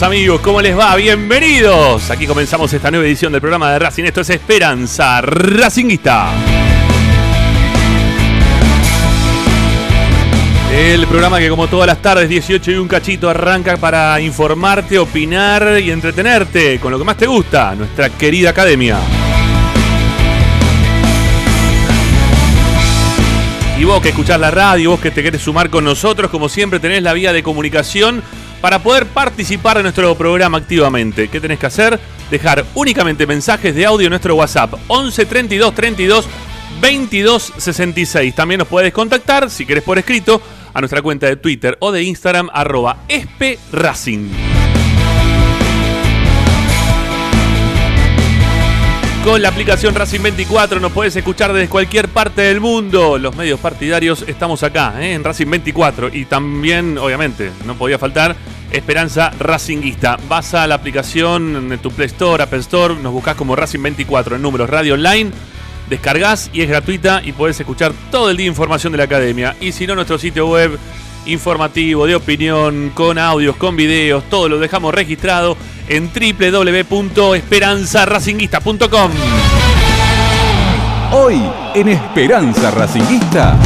Amigos, ¿cómo les va? Bienvenidos. Aquí comenzamos esta nueva edición del programa de Racing. Esto es Esperanza Racinguista. El programa que como todas las tardes, 18 y un cachito, arranca para informarte, opinar y entretenerte con lo que más te gusta, nuestra querida academia. Y vos que escuchás la radio, vos que te querés sumar con nosotros, como siempre tenés la vía de comunicación para poder participar en nuestro programa activamente. ¿Qué tenés que hacer? Dejar únicamente mensajes de audio en nuestro WhatsApp 11 32 32 22 66. También nos puedes contactar, si querés por escrito, a nuestra cuenta de Twitter o de Instagram, arroba espracing. Con la aplicación Racing 24 nos puedes escuchar desde cualquier parte del mundo. Los medios partidarios estamos acá, ¿eh? en Racing 24. Y también, obviamente, no podía faltar Esperanza Racinguista. Vas a la aplicación en tu Play Store, Apple Store, nos buscas como Racing 24 en números radio online. Descargas y es gratuita y podés escuchar todo el día información de la academia. Y si no, nuestro sitio web informativo, de opinión, con audios, con videos, todo lo dejamos registrado en www.esperanzaracinguista.com. Hoy en Esperanza Racinguista.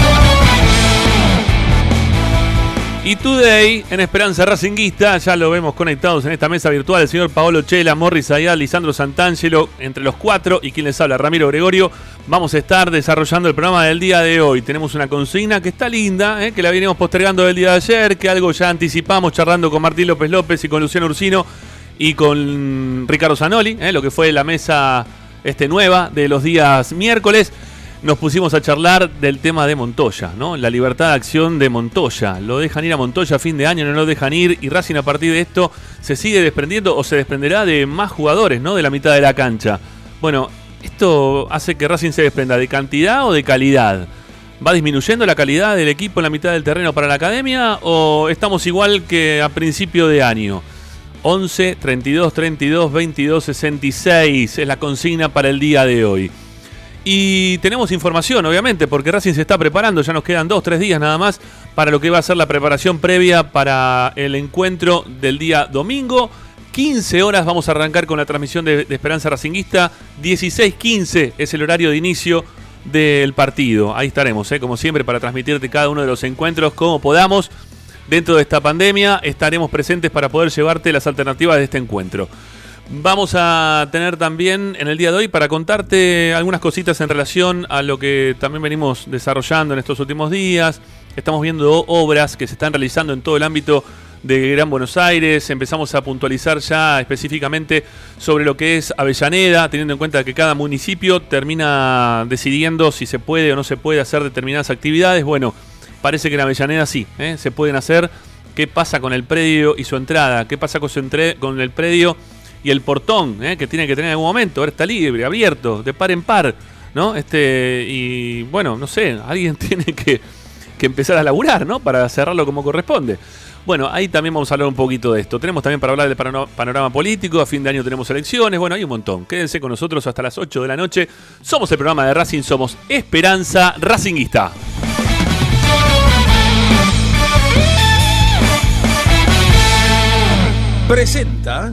Y today, en Esperanza Racinguista, ya lo vemos conectados en esta mesa virtual, el señor Paolo Chela, Morris Ayal, Lisandro Santangelo, entre los cuatro, y quien les habla, Ramiro Gregorio. Vamos a estar desarrollando el programa del día de hoy. Tenemos una consigna que está linda, ¿eh? que la venimos postergando del día de ayer, que algo ya anticipamos charlando con Martín López López y con Luciano Ursino y con Ricardo Zanoli, ¿eh? lo que fue la mesa este, nueva de los días miércoles nos pusimos a charlar del tema de Montoya, ¿no? La libertad de acción de Montoya. Lo dejan ir a Montoya a fin de año, no lo dejan ir y Racing a partir de esto se sigue desprendiendo o se desprenderá de más jugadores, ¿no? De la mitad de la cancha. Bueno, esto hace que Racing se desprenda de cantidad o de calidad. ¿Va disminuyendo la calidad del equipo en la mitad del terreno para la academia o estamos igual que a principio de año? 11 32 32 22 66 es la consigna para el día de hoy. Y tenemos información, obviamente, porque Racing se está preparando, ya nos quedan dos, tres días nada más para lo que va a ser la preparación previa para el encuentro del día domingo. 15 horas vamos a arrancar con la transmisión de, Esperanza Racinguista. 16.15 es el horario de inicio del partido. Ahí estaremos, ¿eh? como siempre, para transmitirte cada uno de los encuentros como podamos. Dentro de esta pandemia estaremos presentes para poder llevarte las alternativas de este encuentro. Vamos a tener también en el día de hoy para contarte algunas cositas en relación a lo que también venimos desarrollando en estos últimos días. Estamos viendo obras que se están realizando en todo el ámbito de Gran Buenos Aires. Empezamos a puntualizar ya específicamente sobre lo que es Avellaneda, teniendo en cuenta que cada municipio termina decidiendo si se puede o no se puede hacer determinadas actividades. Bueno, parece que en Avellaneda sí, ¿eh? se pueden hacer. ¿Qué pasa con el predio y su entrada? ¿Qué pasa con, el predio? Y el portón, ¿eh? que tiene que tener en algún momento, ahora está libre, abierto, de par en par, ¿no? Este, y bueno, no sé, alguien tiene que, que empezar a laburar, ¿no? Para cerrarlo como corresponde. Bueno, ahí también vamos a hablar un poquito de esto. Tenemos también para hablar del panorama político. A fin de año tenemos elecciones. Bueno, hay un montón. Quédense con nosotros hasta las 8 de la noche. Somos el programa de Racing, somos Esperanza Racinguista. Presenta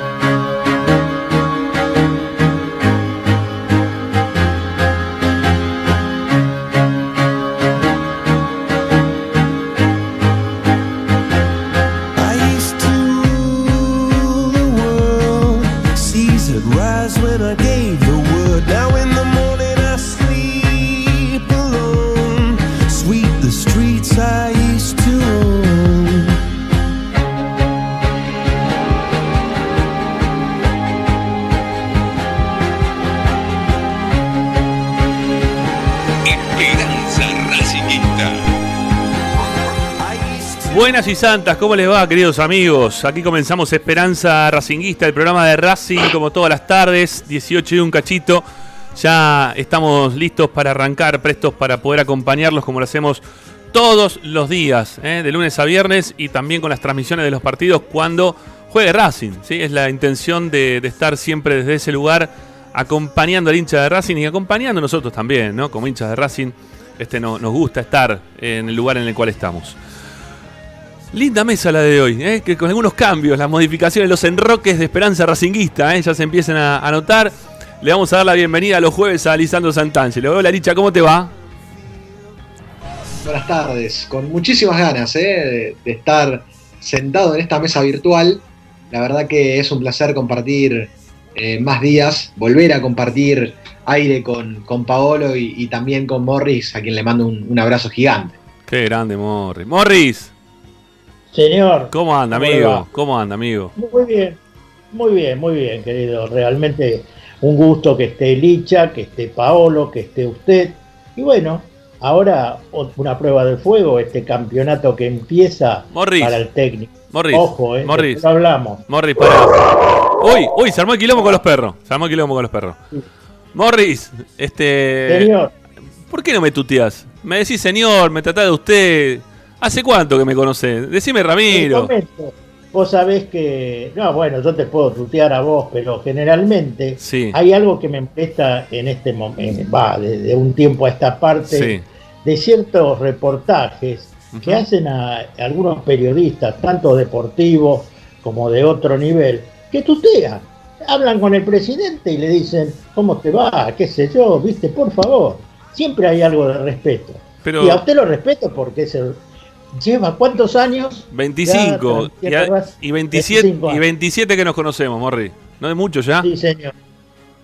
Buenas y santas, ¿cómo les va, queridos amigos? Aquí comenzamos Esperanza Racinguista, el programa de Racing, como todas las tardes, 18 y un cachito. Ya estamos listos para arrancar, prestos para poder acompañarlos como lo hacemos todos los días, ¿eh? de lunes a viernes y también con las transmisiones de los partidos cuando juegue Racing. ¿sí? Es la intención de, estar siempre desde ese lugar acompañando al hincha de Racing y acompañando a nosotros también, ¿no? Como hinchas de Racing, este no, nos gusta estar en el lugar en el cual estamos. Linda mesa la de hoy, ¿eh? que con algunos cambios, las modificaciones, los enroques de Esperanza Racinguista, ¿eh? ya se empiezan a, a notar. Le vamos a dar la bienvenida a los jueves a Lisandro Santangelo. Hola Licha, ¿cómo te va? Buenas tardes, con muchísimas ganas ¿eh? de, estar sentado en esta mesa virtual. La verdad que es un placer compartir eh, más días, volver a compartir aire con, con Paolo y, también con Morris, a quien le mando un, abrazo gigante. Qué grande Morris. Morris. Señor. ¿Cómo anda, amigo? ¿Cómo anda, amigo? Muy bien, muy bien, muy bien, querido. Realmente un gusto que esté Licha, que esté Paolo, que esté usted. Y bueno, ahora una prueba de fuego, este campeonato que empieza para el técnico. Morris, Ojo, eh, Morris, hablamos. Morris, para. Uy, uy, se armó el quilombo con los perros. Se armó el quilombo con los perros. Morris, este. Señor. ¿Por qué no me tuteas? Me decís señor, me tratás de usted. ¿Hace cuánto que me conocés? Decime Ramiro. Vos sabés que, no, bueno, yo te puedo tutear a vos, pero generalmente hay algo que me molesta en este momento, va, de, un tiempo a esta parte, de ciertos reportajes que hacen a, algunos periodistas, tanto deportivos como de otro nivel, que tutean. Hablan con el presidente y le dicen, ¿cómo te va? ¿Qué sé yo? ¿Viste? Por favor. Siempre hay algo de respeto. Y a usted lo respeto porque es el, lleva cuántos años? 25 y, 27, y 27 que nos conocemos, Morri. ¿No es mucho ya? Sí, señor.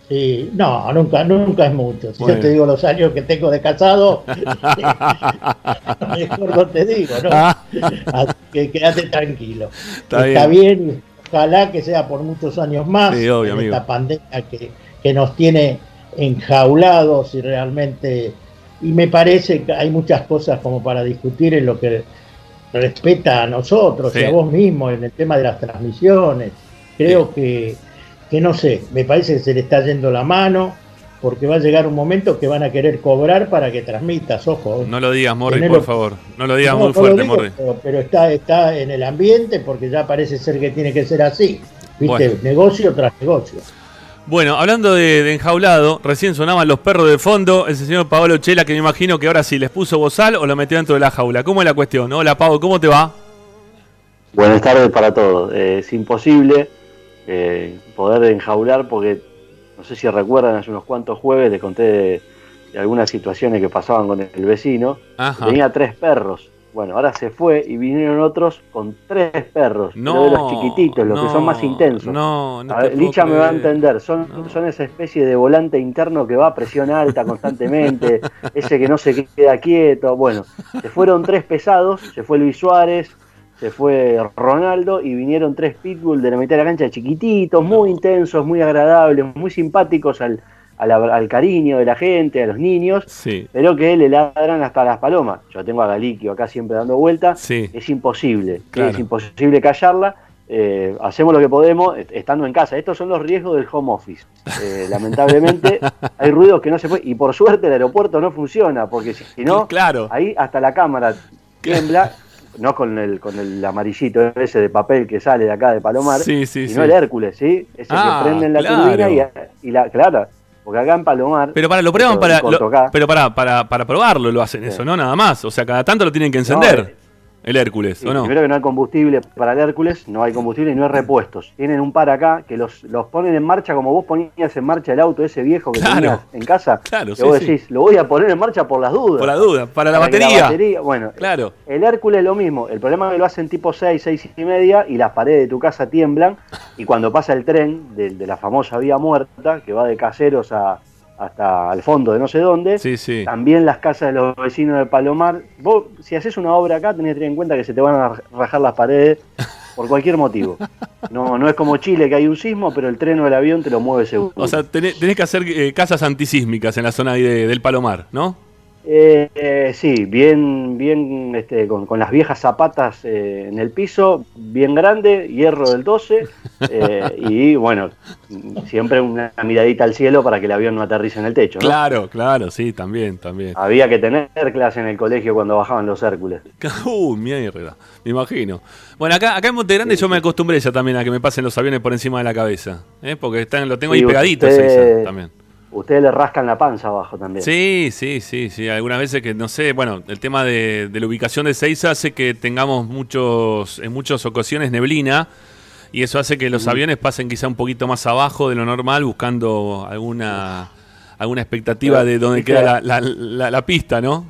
Sí, no, nunca, nunca es mucho. Si yo te digo los años que tengo de casado, mejor no te digo, ¿no? Así que quédate tranquilo. Está, bien. ojalá que sea por muchos años más sí, en esta pandemia que, que nos tiene enjaulados y realmente y me parece que hay muchas cosas como para discutir en lo que respeta a nosotros y a vos mismo en el tema de las transmisiones. Creo que, que, no sé, me parece que se le está yendo la mano porque va a llegar un momento que van a querer cobrar para que transmitas, ojo. No lo digas, Morri, por favor. No lo digas muy fuerte, Morri. Pero, está, está en el ambiente porque ya parece ser que tiene que ser así. ¿Viste? Negocio tras negocio. Bueno, hablando de, enjaulado, recién sonaban los perros de fondo, el señor Pablo Chela, que me imagino que ahora sí les puso bozal o lo metió dentro de la jaula. ¿Cómo es la cuestión? Hola Pablo, ¿cómo te va? Buenas tardes para todos. Eh, es imposible eh, poder enjaular porque, no sé si recuerdan, hace unos cuantos jueves les conté de, algunas situaciones que pasaban con el vecino. Tenía tres perros bueno, ahora se fue y vinieron otros con tres perros, no, de los chiquititos, los que son más intensos. No, no Licha me va a entender, son, son esa especie de volante interno que va a presión alta constantemente, ese que no se queda quieto. Bueno, se fueron tres pesados, se fue Luis Suárez, se fue Ronaldo y vinieron tres pitbull de la mitad de la cancha chiquititos, muy intensos, muy agradables, muy simpáticos al, al cariño de la gente, a los niños, pero que le ladran hasta las palomas. Yo tengo a Galiquio acá siempre dando vueltas, es imposible, es imposible callarla. Eh, hacemos lo que podemos estando en casa. Estos son los riesgos del home office. Eh, lamentablemente hay ruidos que no se puede. Y por suerte el aeropuerto no funciona, porque si, no, claro. ahí hasta la cámara tiembla. no con el con el amarillito ese de papel que sale de acá de Palomar, sino el Hércules, ¿sí? Ese que ah, prende en la turbina y, y, la, claro, porque acá en Palomar. Pero para, lo prueban para. pero para, para, para probarlo lo hacen eso, ¿no? Nada más. O sea, cada tanto lo tienen que encender. El Hércules, ¿o no? Primero que no hay combustible para el Hércules, no hay combustible y no hay repuestos. Tienen un par acá que los, los ponen en marcha como vos ponías en marcha el auto ese viejo que tenías en casa. Claro, que vos decís, lo voy a poner en marcha por las dudas. Por la duda, para, la, batería. Bueno, claro. el Hércules es lo mismo. El problema es que lo hacen tipo 6, 6 y media y las paredes de tu casa tiemblan. Y cuando pasa el tren de, de la famosa vía muerta, que va de caseros a, hasta al fondo de no sé dónde. Sí, sí. También las casas de los vecinos de Palomar. Vos, si haces una obra acá, tenés que tener en cuenta que se te van a rajar las paredes por cualquier motivo. No, no es como Chile que hay un sismo, pero el tren o el avión te lo mueve seguro. O sea, tenés, que hacer eh, casas antisísmicas en la zona de, del Palomar, ¿no? Eh, sí, bien, bien este, con, las viejas zapatas eh, en el piso, bien grande, hierro del 12, eh, y bueno, siempre una miradita al cielo para que el avión no aterrice en el techo. Claro, claro, sí, también, también. Había que tener clase en el colegio cuando bajaban los Hércules. Uh, mierda, me imagino. Bueno, acá, acá en Monte Grande yo me acostumbré ya también a que me pasen los aviones por encima de la cabeza, porque están, lo tengo ahí pegadito también. Ustedes le rascan la panza abajo también. Sí, sí, sí, sí. Algunas veces que, no sé, bueno, el tema de, la ubicación de Seiza hace que tengamos muchos, en muchas ocasiones neblina y eso hace que los aviones pasen quizá un poquito más abajo de lo normal buscando alguna, alguna expectativa de dónde queda la, la, pista, ¿no?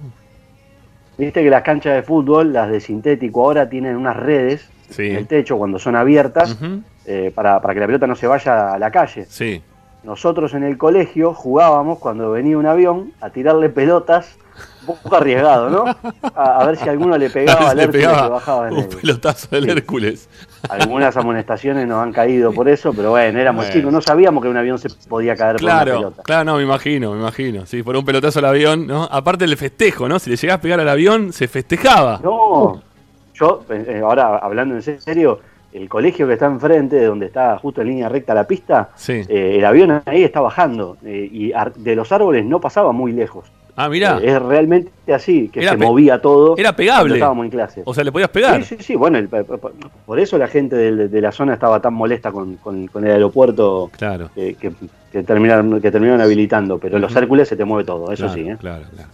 Viste que las canchas de fútbol, las de sintético, ahora tienen unas redes en el techo cuando son abiertas eh, para, para que la pelota no se vaya a la calle. Sí. Nosotros en el colegio jugábamos cuando venía un avión a tirarle pelotas, un poco arriesgado, ¿no? A, ver si alguno le pegaba al Hércules que bajaba en un pelotazo del Hércules. Algunas amonestaciones nos han caído por eso, pero bueno, éramos chicos, no sabíamos que un avión se podía caer claro, por una pelota. Claro, no, me imagino, me imagino. Si por un pelotazo al avión, ¿no? Aparte del festejo, ¿no? Si le llegás a pegar al avión, se festejaba. No, yo, eh, eh, ahora hablando en serio, el colegio que está enfrente, de donde está justo en línea recta la pista, eh, el avión ahí está bajando eh, y de los árboles no pasaba muy lejos. Ah, mira. Eh, es realmente así, que se movía todo. Era pegable. Estábamos en clase. O sea, le podías pegar. Sí, sí, sí. Bueno, por eso la gente de, la zona estaba tan molesta con, el aeropuerto claro. que, terminaron, que terminaron habilitando. Pero en los Hércules se te mueve todo, eso sí. Claro, claro.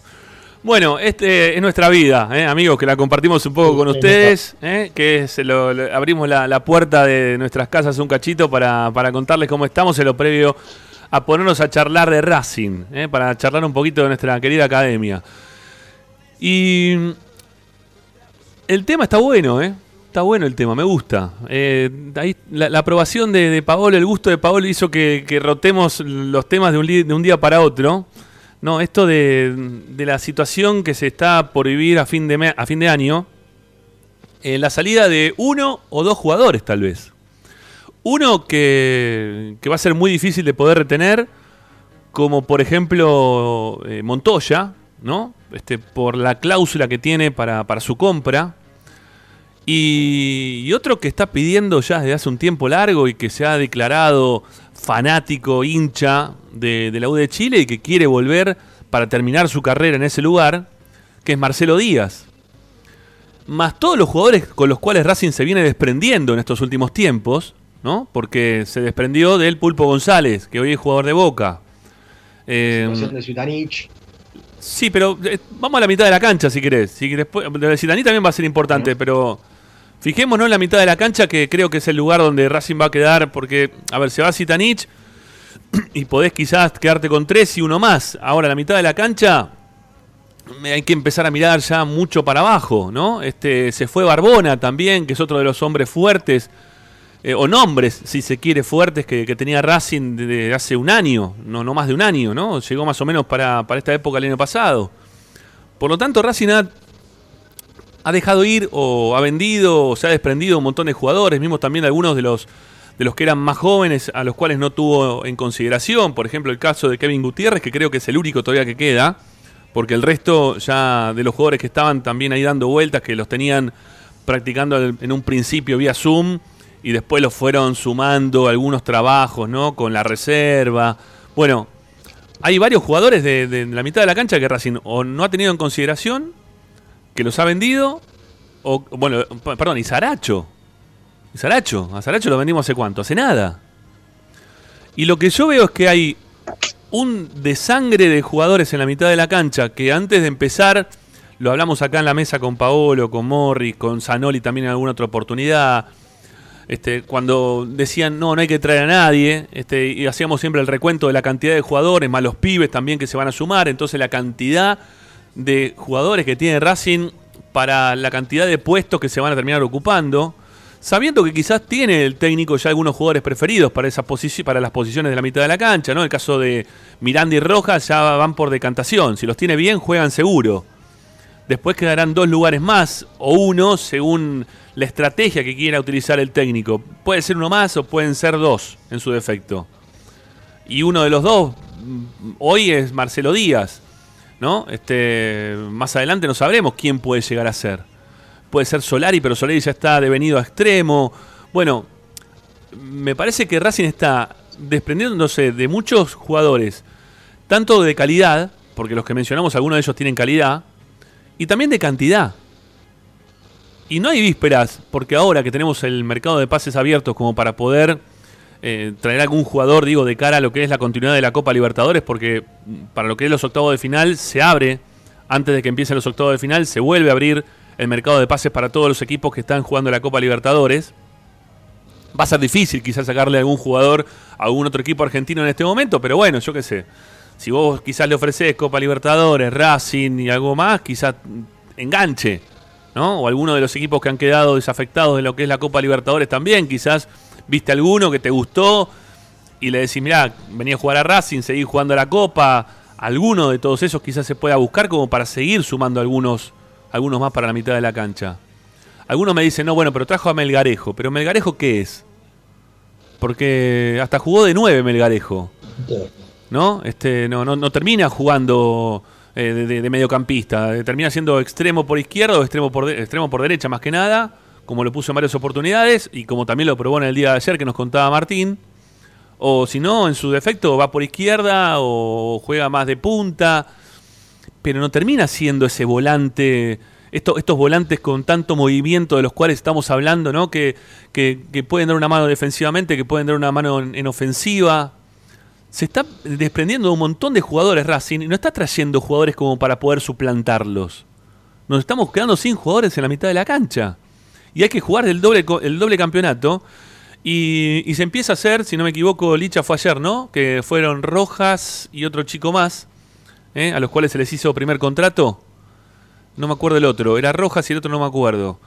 Bueno, este es nuestra vida, ¿eh? amigos, que la compartimos un poco con ustedes, ¿eh? que se lo, abrimos la, puerta de nuestras casas un cachito para, contarles cómo estamos en lo previo a ponernos a charlar de Racing, ¿eh? para charlar un poquito de nuestra querida academia. Y el tema está bueno, ¿eh? Está bueno el tema, me gusta. ahí, la, aprobación de, de, Paolo, el gusto de Paolo hizo que, rotemos los temas de un, de un día para otro. No, esto de, la situación que se está por vivir a fin de, año, en la salida de uno o dos jugadores tal vez. Uno que, va a ser muy difícil de poder retener, como por ejemplo eh, Montoya, ¿no? Este, por la cláusula que tiene para, su compra. Y, y, otro que está pidiendo ya desde hace un tiempo largo y que se ha declarado fanático, hincha de, la U de Chile y que quiere volver para terminar su carrera en ese lugar, que es Marcelo Díaz. Más todos los jugadores con los cuales Racing se viene desprendiendo en estos últimos tiempos, ¿no? Porque se desprendió del Pulpo González, que hoy es jugador de Boca. Eh, de Sí, pero eh, vamos a la mitad de la cancha si querés. Si después, de también va a ser importante, pero Fijémonos en la mitad de la cancha, que creo que es el lugar donde Racing va a quedar, porque, a ver, se va Zitanich y podés quizás quedarte con tres y uno más. Ahora, la mitad de la cancha hay que empezar a mirar ya mucho para abajo, ¿no? Este, se fue Barbona también, que es otro de los hombres fuertes, eh, o nombres, si se quiere, fuertes que, tenía Racing desde hace un año, no, no más de un año, ¿no? Llegó más o menos para, para esta época el año pasado. Por lo tanto, Racing ha ha dejado ir o ha vendido o se ha desprendido un montón de jugadores, mismo también algunos de los de los que eran más jóvenes a los cuales no tuvo en consideración, por ejemplo el caso de Kevin Gutiérrez, que creo que es el único todavía que queda, porque el resto ya de los jugadores que estaban también ahí dando vueltas, que los tenían practicando en un principio vía Zoom y después los fueron sumando algunos trabajos, ¿no? Con la reserva. Bueno, hay varios jugadores de, de la mitad de la cancha que Racing o no ha tenido en consideración que los ha vendido. O, bueno, perdón, y Saracho. Y Saracho. A Saracho lo vendimos hace cuánto? Hace nada. Y lo que yo veo es que hay un desangre de jugadores en la mitad de la cancha que antes de empezar, lo hablamos acá en la mesa con Paolo, con Morris, con Zanoli también en alguna otra oportunidad. Este, cuando decían no, no hay que traer a nadie, este, y hacíamos siempre el recuento de la cantidad de jugadores, más los pibes también que se van a sumar, entonces la cantidad de jugadores que tiene Racing para la cantidad de puestos que se van a terminar ocupando, sabiendo que quizás tiene el técnico ya algunos jugadores preferidos para, esa para las posiciones de la mitad de la cancha, ¿no? El caso de Miranda y Rojas ya van por decantación, si los tiene bien juegan seguro. Después quedarán dos lugares más o uno según la estrategia que quiera utilizar el técnico. Puede ser uno más o pueden ser dos en su defecto. Y uno de los dos mm, hoy es Marcelo Díaz ¿no? Este, más adelante no sabremos quién puede llegar a ser. Puede ser Solari, pero Solari ya está devenido a extremo. Bueno, me parece que Racing está desprendiéndose de muchos jugadores, tanto de calidad, porque los que mencionamos, algunos de ellos tienen calidad, y también de cantidad. Y no hay vísperas, porque ahora que tenemos el mercado de pases abiertos como para poder eh, traer algún jugador, digo, de cara a lo que es la continuidad de la Copa Libertadores, porque para lo que es los octavos de final se abre, antes de que empiecen los octavos de final, se vuelve a abrir el mercado de pases para todos los equipos que están jugando la Copa Libertadores. Va a ser difícil quizás sacarle a algún jugador a algún otro equipo argentino en este momento, pero bueno, yo qué sé. Si vos quizás le ofreces Copa Libertadores, Racing y algo más, quizás enganche, ¿no? O alguno de los equipos que han quedado desafectados de lo que es la Copa Libertadores también, quizás viste alguno que te gustó y le decís, mirá, venía a jugar a Racing, seguí jugando a la Copa, alguno de todos esos quizás se pueda buscar como para seguir sumando algunos, algunos más para la mitad de la cancha. Algunos me dicen, no, bueno, pero trajo a Melgarejo. ¿Pero Melgarejo qué es? Porque hasta jugó de nueve Melgarejo. ¿No? Este, no, no, no termina jugando eh, de, mediocampista. Eh, termina siendo extremo por izquierda o extremo por, extremo por derecha, más que nada como lo puso en varias oportunidades y como también lo probó en el día de ayer que nos contaba Martín. O si no, en su defecto va por izquierda o juega más de punta, pero no termina siendo ese volante, estos volantes con tanto movimiento de los cuales estamos hablando, ¿no? Que, que, pueden dar una mano defensivamente, que pueden dar una mano en, ofensiva. Se está desprendiendo de un montón de jugadores Racing y no está trayendo jugadores como para poder suplantarlos. Nos estamos quedando sin jugadores en la mitad de la cancha y hay que jugar el doble, el doble campeonato. Y, se empieza a hacer, si no me equivoco, Licha fue ayer, ¿no? Que fueron Rojas y otro chico más, ¿eh? a los cuales se les hizo primer contrato. No me acuerdo el otro, era Rojas y el otro no me acuerdo.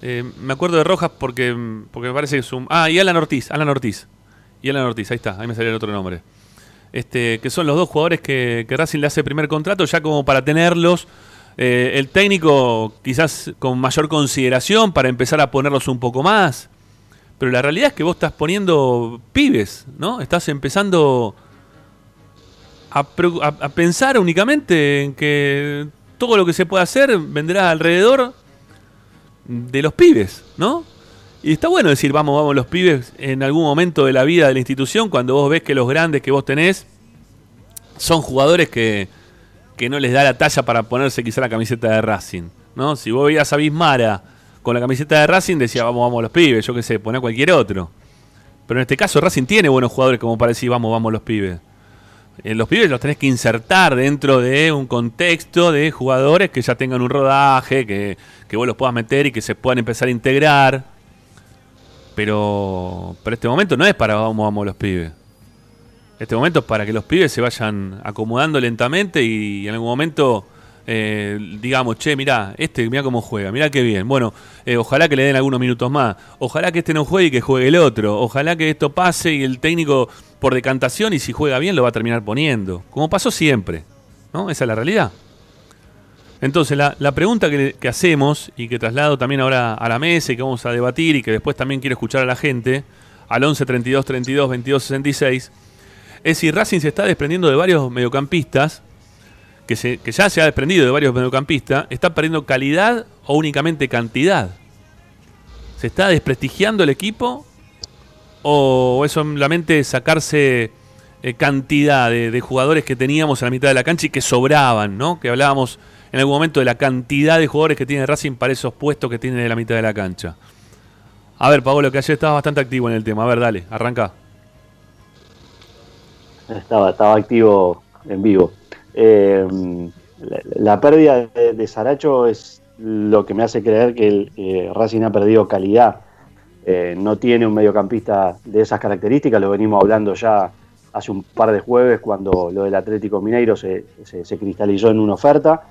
Eh, me acuerdo de Rojas porque, porque me parece que es un... Ah, y Alan Ortiz, Alan Ortiz. Y Alan Ortiz, ahí está, ahí me salió el otro nombre. Este, que son los dos jugadores que, que Racing le hace primer contrato ya como para tenerlos eh, el técnico quizás con mayor consideración para empezar a ponerlos un poco más. Pero la realidad es que vos estás poniendo pibes, ¿no? Estás empezando a, pensar únicamente en que todo lo que se puede hacer vendrá alrededor de los pibes, ¿no? Y está bueno decir, vamos, vamos, los pibes en algún momento de la vida de la institución, cuando vos ves que los grandes que vos tenés son jugadores que, que no les da la talla para ponerse quizá la camiseta de Racing. ¿no? Si vos veías a Bismara con la camiseta de Racing, decía, vamos, vamos los pibes, yo qué sé, poné cualquier otro. Pero en este caso Racing tiene buenos jugadores como para decir, vamos, vamos los pibes. Eh, los pibes los tenés que insertar dentro de un contexto de jugadores que ya tengan un rodaje, que, que vos los puedas meter y que se puedan empezar a integrar. Pero, pero este momento no es para vamos, vamos los pibes este momento es para que los pibes se vayan acomodando lentamente y en algún momento eh, digamos, che, mirá, este, mirá cómo juega, mirá qué bien. Bueno, eh, ojalá que le den algunos minutos más. Ojalá que este no juegue y que juegue el otro. Ojalá que esto pase y el técnico por decantación y si juega bien lo va a terminar poniendo. Como pasó siempre. ¿No? Esa es la realidad. Entonces, la, la pregunta que, que, hacemos y que traslado también ahora a la mesa y que vamos a debatir y que después también quiero escuchar a la gente, al 11 32 32 22 66 es si Racing se está desprendiendo de varios mediocampistas, que, se, que ya se ha desprendido de varios mediocampistas, está perdiendo calidad o únicamente cantidad. ¿Se está desprestigiando el equipo o es solamente sacarse eh, cantidad de, jugadores que teníamos en la mitad de la cancha y que sobraban, ¿no? Que hablábamos en algún momento de la cantidad de jugadores que tiene Racing para esos puestos que tiene en la mitad de la cancha. A ver, Pablo, que ayer estabas bastante activo en el tema. A ver, dale, arranca. Estaba, estaba activo en vivo. Eh, la, pérdida de, Saracho es lo que me hace creer que el, Racing ha perdido calidad. Eh, no tiene un mediocampista de esas características, lo venimos hablando ya hace un par de jueves cuando lo del Atlético Mineiro se, se, cristalizó en una oferta.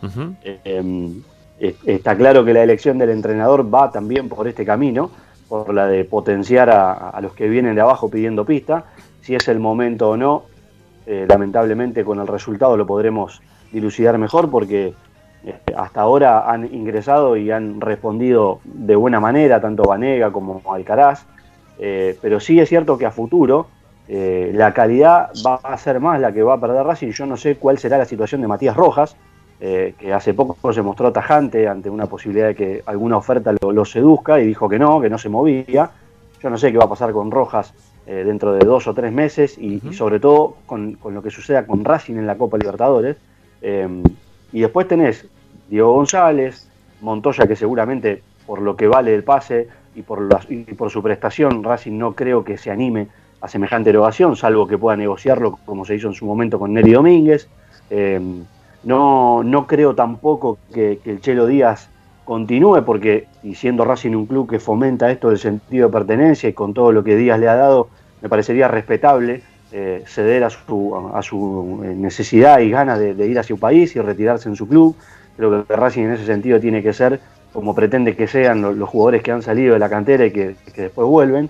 Eh, está claro que la elección del entrenador va también por este camino, por la de potenciar a, a los que vienen de abajo pidiendo pista. Si es el momento o no, eh, lamentablemente con el resultado lo podremos dilucidar mejor porque este, hasta ahora han ingresado y han respondido de buena manera, tanto Vanega como Alcaraz, eh, pero sí es cierto que a futuro eh, la calidad va a ser más la que va a perder Racing. Yo no sé cuál será la situación de Matías Rojas, que hace poco se mostró tajante ante una posibilidad de que alguna oferta lo, seduzca y dijo que no, que no se movía. Yo no sé qué va a pasar con Rojas eh, dentro de dos o tres meses y, sobre todo con, lo que suceda con Racing en la Copa Libertadores. y después tenés Diego González, Montoya que seguramente por lo que vale el pase y por, y por su prestación Racing no creo que se anime a semejante erogación, salvo que pueda negociarlo como se hizo en su momento con Neri Domínguez. Eh, no, no creo tampoco que, el Chelo Díaz continúe, porque y siendo Racing un club que fomenta esto del sentido de pertenencia y con todo lo que Díaz le ha dado, me parecería respetable eh, ceder a su, a su eh, necesidad y ganas de, ir a su país y retirarse en su club. Creo que Racing en ese sentido tiene que ser como pretende que sean los, jugadores que han salido de la cantera y que después vuelven.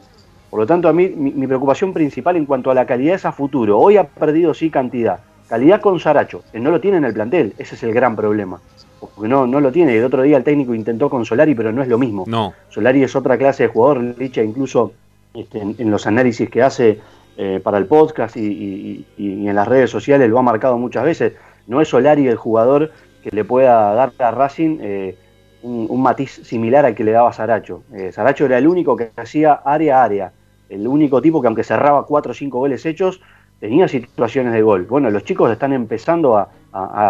Por lo tanto, a mí mi, preocupación principal en cuanto a la calidad es a futuro. Hoy ha perdido sí cantidad. Calidad con Saracho, que no lo tiene en el plantel. Ese es el gran problema. Porque no, no lo tiene. El otro día el técnico intentó con Solari, pero no es lo mismo. No. Solari es otra clase de jugador. Licha incluso este, en, los análisis que hace eh, para el podcast y, en las redes sociales lo ha marcado muchas veces. No es Solari el jugador que le pueda dar a Racing eh, un, matiz similar al que le daba Saracho. Eh, Saracho era el único que hacía área a área el único tipo que aunque cerraba cuatro o cinco goles hechos, tenía situaciones de gol. Bueno, los chicos están empezando a,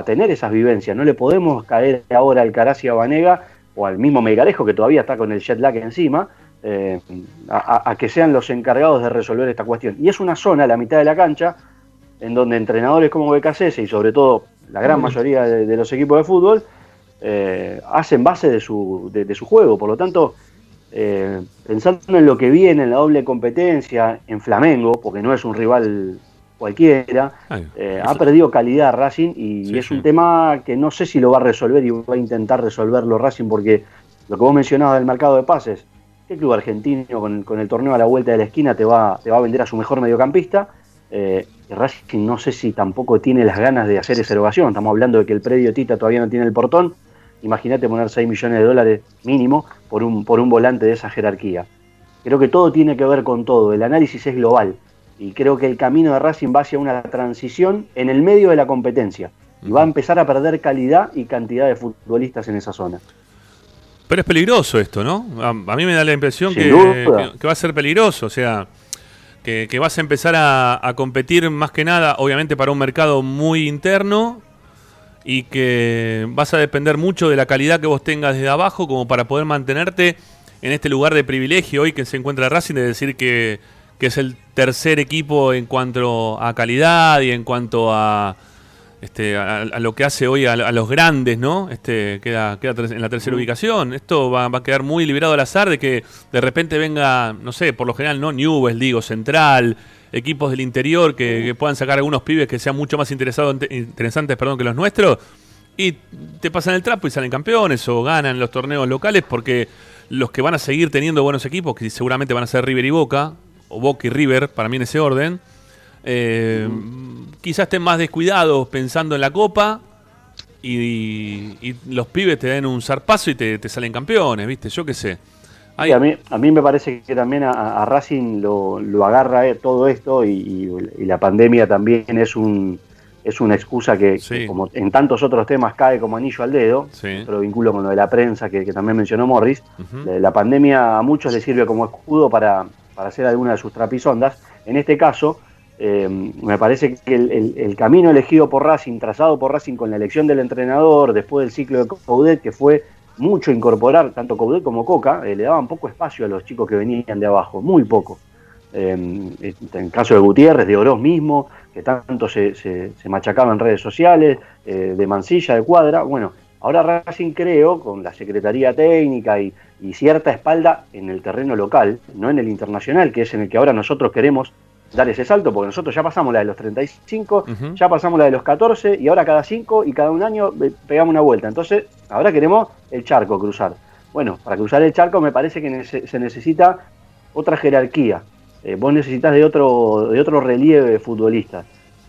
tener esas vivencias. No le podemos caer ahora al Caracia Vanega o al mismo Megarejo, que todavía está con el jet lag encima, eh, a, que sean los encargados de resolver esta cuestión. Y es una zona, la mitad de la cancha, en donde entrenadores como BKC y sobre todo la gran mayoría de, los equipos de fútbol eh, hacen base de su, de su juego. Por lo tanto, eh, pensando en lo que viene en la doble competencia, en Flamengo, porque no es un rival cualquiera, eh, ha perdido calidad Racing y, es un tema que no sé si lo va a resolver y va a intentar resolverlo Racing porque lo que vos mencionabas del mercado de pases, ¿qué club argentino con, el torneo a la vuelta de la esquina te va, te va a vender a su mejor mediocampista? Eh, Racing no sé si tampoco tiene las ganas de hacer esa erogación, estamos hablando de que el predio Tita todavía no tiene el portón, Imagínate poner 6 millones de dólares mínimo por un, por un volante de esa jerarquía. Creo que todo tiene que ver con todo, el análisis es global y creo que el camino de Racing va hacia una transición en el medio de la competencia y va a empezar a perder calidad y cantidad de futbolistas en esa zona. Pero es peligroso esto, ¿no? A, mí me da la impresión que, va a ser peligroso, o sea, que, vas a empezar a, competir más que nada, obviamente para un mercado muy interno, y que vas a depender mucho de la calidad que vos tengas desde abajo como para poder mantenerte en este lugar de privilegio hoy que se encuentra Racing, de decir que, es el tercer equipo en cuanto a calidad y en cuanto a, este, a, lo que hace hoy a, los grandes, ¿no? Este, queda, queda en la tercera ubicación. Esto va, va, a quedar muy liberado al azar de que de repente venga, no sé, por lo general, ¿no? Newell's, digo, Central, equipos del interior que, puedan sacar algunos pibes que sean mucho más interesados, interesantes perdón, que los nuestros y te pasan el trapo y salen campeones o ganan los torneos locales porque los que van a seguir teniendo buenos equipos, que seguramente van a ser River y Boca, o Boca y River, para mí en ese orden, eh, quizás estén más descuidados pensando en la Copa y, los pibes te den un zarpazo y te, te salen campeones, ¿viste? Yo qué sé. A, mí, a mí me parece que también a, Racing lo, agarra eh, todo esto y, la pandemia también es un es una excusa que, como en tantos otros temas cae como anillo al dedo, pero vinculo con lo de la prensa que, también mencionó Morris, la, pandemia a muchos les sirve como escudo para, hacer alguna de sus trapisondas. En este caso, eh, me parece que el, camino elegido por Racing, trazado por Racing con la elección del entrenador después del ciclo de Coudet, que fue mucho incorporar, tanto Coudet como Coca, eh, le daban poco espacio a los chicos que venían de abajo, muy poco. Em, en el caso de Gutiérrez, de Oroz mismo, que tanto se, se, machacaba en redes sociales, eh, de Mansilla, de Cuadra. Bueno, ahora Racing creo, con la Secretaría Técnica y, y cierta espalda en el terreno local, no en el internacional, que es en el que ahora nosotros queremos dar ese salto, porque nosotros ya pasamos la de los 35, ya pasamos la de los 14 y ahora cada 5 y cada un año eh, pegamos una vuelta. Entonces, ahora queremos el charco cruzar. Bueno, para cruzar el charco me parece que se necesita otra jerarquía. Eh, vos necesitas de otro, de otro relieve futbolista.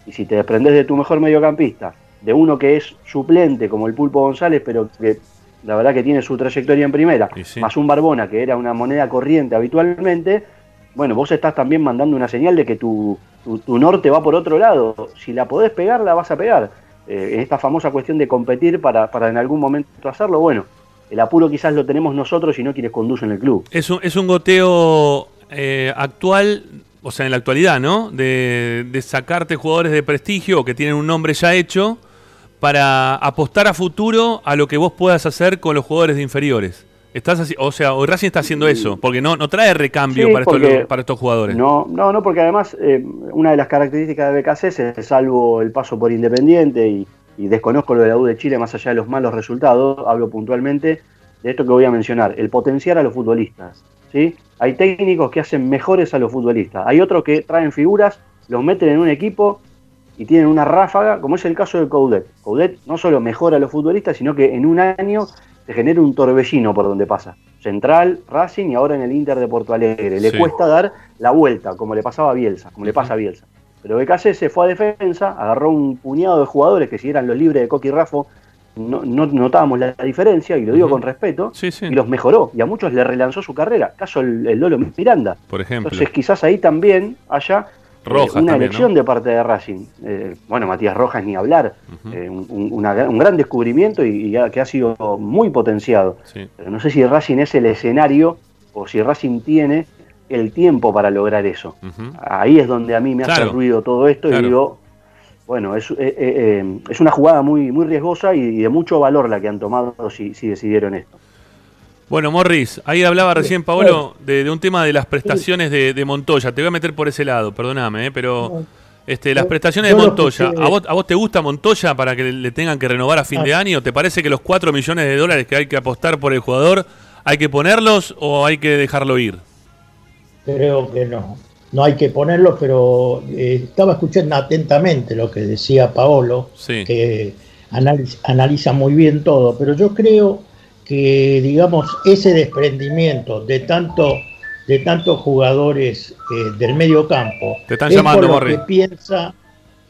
Y si te desprendes de tu mejor mediocampista, de uno que es suplente como el Pulpo González, pero que la verdad que tiene su trayectoria en primera, más un Barbona que era una moneda corriente habitualmente, bueno, vos estás también mandando una señal de que tu, tu, norte va por otro lado. Si la podés pegar, la vas a pegar. Eh, esta famosa cuestión de competir para, para en algún momento hacerlo, bueno, el apuro quizás lo tenemos nosotros y no quienes conducen el club. Es un, es un goteo eh, actual, o sea, en la actualidad, ¿no? De, de sacarte jugadores de prestigio que tienen un nombre ya hecho para apostar a futuro a lo que vos puedas hacer con los jugadores de inferiores. Estás así, o sea, Racing está haciendo eso, porque no, no trae recambio para, estos, para estos jugadores. No, no, no, porque además eh, una de las características de BKC es, salvo el paso por Independiente y, desconozco lo de la U de Chile más allá de los malos resultados, hablo puntualmente de esto que voy a mencionar, el potenciar a los futbolistas. ¿sí? Hay técnicos que hacen mejores a los futbolistas, hay otros que traen figuras, los meten en un equipo y tienen una ráfaga, como es el caso de Coudet. Coudet no solo mejora a los futbolistas, sino que en un año se genera un torbellino por donde pasa. Central, Racing y ahora en el Inter de Porto Alegre. Le cuesta dar la vuelta, como le pasaba a Bielsa, como le pasa a Bielsa. Pero BKC se fue a defensa, agarró un puñado de jugadores que si eran los libres de Coqui y Rafo, no, notábamos la, diferencia, y lo digo con respeto, y los mejoró, y a muchos le relanzó su carrera. Caso el, el Lolo Miranda. Por ejemplo. Entonces quizás ahí también haya una elección de parte de Racing. Eh, bueno, Matías Rojas ni hablar, eh, un, gran descubrimiento y, que ha sido muy potenciado. Pero no sé si Racing es el escenario o si Racing tiene el tiempo para lograr eso. Ahí es donde a mí me hace ruido todo esto y digo, bueno, es, eh, es una jugada muy, muy riesgosa y, de mucho valor la que han tomado si decidieron esto. Bueno, Morris, ahí hablaba recién Paolo de, un tema de las prestaciones de, Montoya. Te voy a meter por ese lado, perdóname, eh, pero este, las prestaciones de Montoya. ¿A vos, ¿A vos te gusta Montoya para que le tengan que renovar a fin de ah. año? ¿Te parece que los 4 millones de dólares que hay que apostar por el jugador hay que ponerlos o hay que dejarlo ir? Creo que no. No hay que ponerlos, pero eh, estaba escuchando atentamente lo que decía Paolo, que analiza muy bien todo, pero yo creo que digamos ese desprendimiento de tanto de tantos jugadores eh, del medio campo Te están llamando, lo que piensa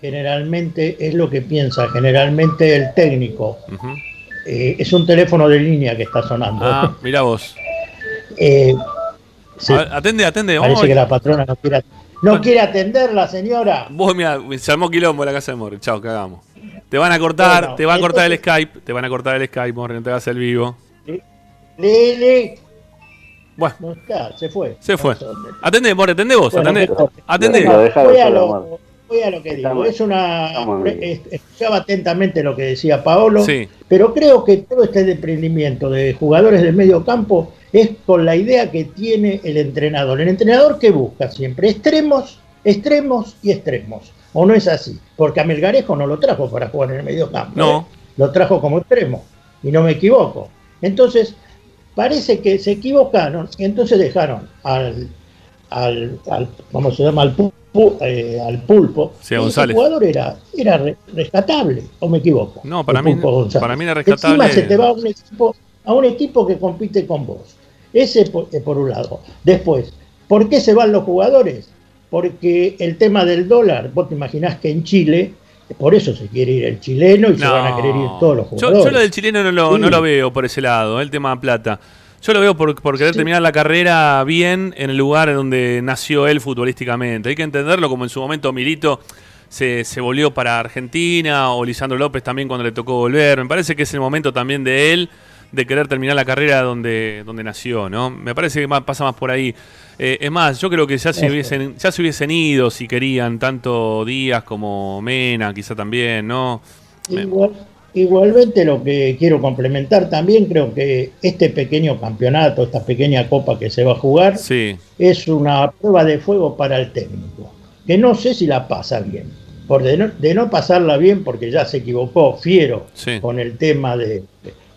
generalmente es lo que piensa generalmente el técnico. Eh, es un teléfono de línea que está sonando ah mira vos. Eh, atende atende parece que la patrona no quiere no quiere atender la señora. Vos mira se armó quilombo la casa de Morri. Chao cagamos. Te van a cortar te van a cortar el Skype te van a cortar el Skype Morri no te vas el vivo Lele. Bueno. No está, se fue. Se fue. Atendé, More, atendé vos, atendé. Atendé. Voy a, lo, voy a lo que digo. Es una. Escuchaba atentamente lo que decía Paolo, sí. pero creo que todo este desprendimiento de jugadores del medio campo es con la idea que tiene el entrenador. El entrenador que busca siempre extremos, extremos y extremos. ¿O no es así? Porque a Melgarejo no lo trajo para jugar en el medio campo. No. ¿eh? Lo trajo como extremo. Y no me equivoco. Entonces, parece que se equivocaron y entonces dejaron al, al, ¿cómo se llama? Al, eh, al pulpo. Sí, y ese jugador era, era rescatable, o me equivoco. No, para mí, para mí era rescatable. Encima se te va a un equipo, a un equipo que compite con vos. Ese por, eh, por un lado. Después, ¿por qué se van los jugadores? Porque el tema del dólar, vos te imaginás que en Chile por eso se quiere ir el chileno y se van a querer ir todos los jugadores. Yo, lo del chileno no lo, no lo, veo por ese lado, el tema plata. Yo lo veo por, querer terminar la carrera bien en el lugar donde nació él futbolísticamente. Hay que entenderlo como en su momento Milito se, se volvió para Argentina o Lisandro López también cuando le tocó volver. Me parece que es el momento también de él de querer terminar la carrera donde, donde nació, ¿no? Me parece que pasa más por ahí. Eh, es más, yo creo que ya se, hubiesen, ya se hubiesen ido si querían, tanto Díaz como Mena, quizá también, ¿no? igualmente lo que quiero complementar también, creo que este pequeño campeonato, esta pequeña copa que se va a jugar, es una prueba de fuego para el técnico, que no sé si la pasa bien. Por de, no, de no pasarla bien, porque ya se equivocó Fiero con el tema de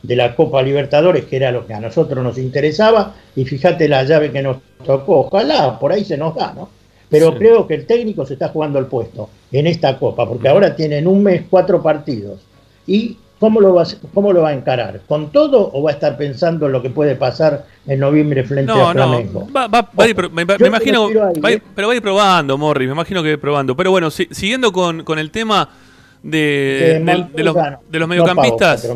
de la Copa Libertadores, que era lo que a nosotros nos interesaba, y fíjate la llave que nos tocó. Ojalá por ahí se nos da, ¿no? Pero creo que el técnico se está jugando el puesto en esta Copa, porque ahora tienen un mes cuatro partidos. ¿Y cómo lo, va, cómo lo va a encarar? ¿Con todo o va a estar pensando en lo que puede pasar en noviembre frente a Flamengo? No, va, a ir, me, imagino, ¿eh? pero va a ir probando, Morris, me imagino que va probando. Pero bueno, siguiendo con, con el tema de, de, los, de los mediocampistas.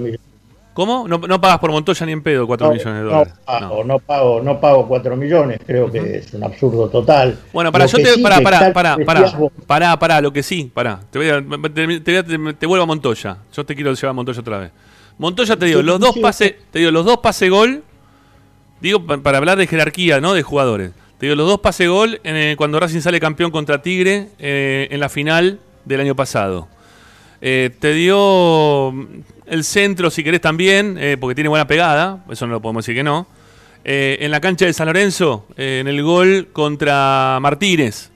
¿Cómo? No, no pagas por Montoya ni en pedo 4 millones de dólares. No pago, no. pago, no pago 4 millones, creo que es un absurdo total. Bueno, para yo te. para, para, para, para, para, para, lo que sí, para. Te, voy a, te, te, vuelvo a Montoya. Yo te quiero llevar a Montoya otra vez. Montoya te digo, los dos pase, te digo, los dos pase gol. Digo, para hablar de jerarquía, ¿no? De jugadores. Te digo, los dos pase gol en, cuando Racing sale campeón contra Tigre eh, en la final del año pasado. Eh, te dio el centro, si querés, también, eh, porque tiene buena pegada, eso no lo podemos decir que no. Eh, en la cancha de San Lorenzo, en el gol contra Martínez.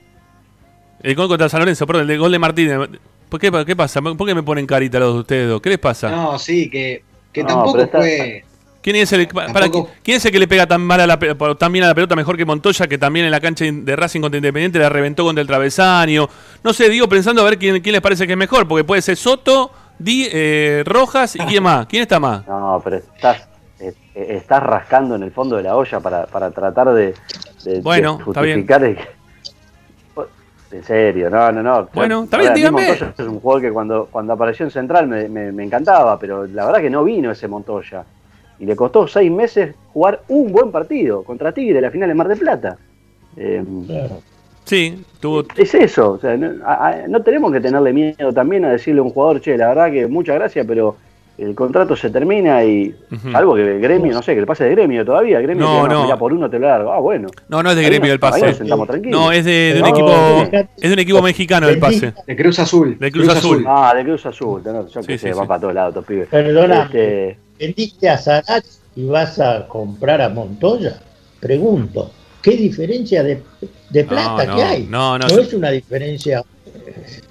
El gol contra San Lorenzo, perdón, el gol de Martínez. ¿Por qué, qué pasa? ¿Por qué me ponen carita los de ustedes dos? ¿Qué les pasa? No, sí, que, que tampoco fue... ¿Quién es, el, para, ¿Quién es el que le pega tan mal a la, tan bien a la pelota mejor que Montoya, que también en la cancha de Racing contra Independiente la reventó contra el travesaño? No sé, digo pensando a ver quién, quién les parece que es mejor, porque puede ser Soto, Di, eh, Rojas y quién más. ¿Quién está más? No, pero estás, eh, estás rascando en el fondo de la olla para, para tratar de, bueno, justificar. Está En serio, no, no, no. Bueno, está bien, dígame. Montoya es un jugador que cuando, cuando apareció en Central me, me encantaba, pero la verdad que no vino ese Montoya y le costó seis meses jugar un buen partido contra Tigre, la final de Mar del Plata. Eh, sí, tuvo... Es eso, o sea, no, tenemos que tenerle miedo también a decirle a un jugador, che, la verdad que muchas gracias, pero el contrato se termina y algo que el gremio, no sé, que le pase de gremio todavía, el gremio no, no. por uno te lo largo, ah, bueno. No, no es de gremio el pase. No, es de, un equipo es de un equipo mexicano el pase. De Cruz Azul. De Cruz, Azul. Ah, de Cruz Azul, yo qué sé, va para todos lados, pibes. Perdona. Este, vendiste a Sarach y vas a comprar a Montoya? Pregunto, ¿qué diferencia de, plata que hay? No, no, no es una diferencia.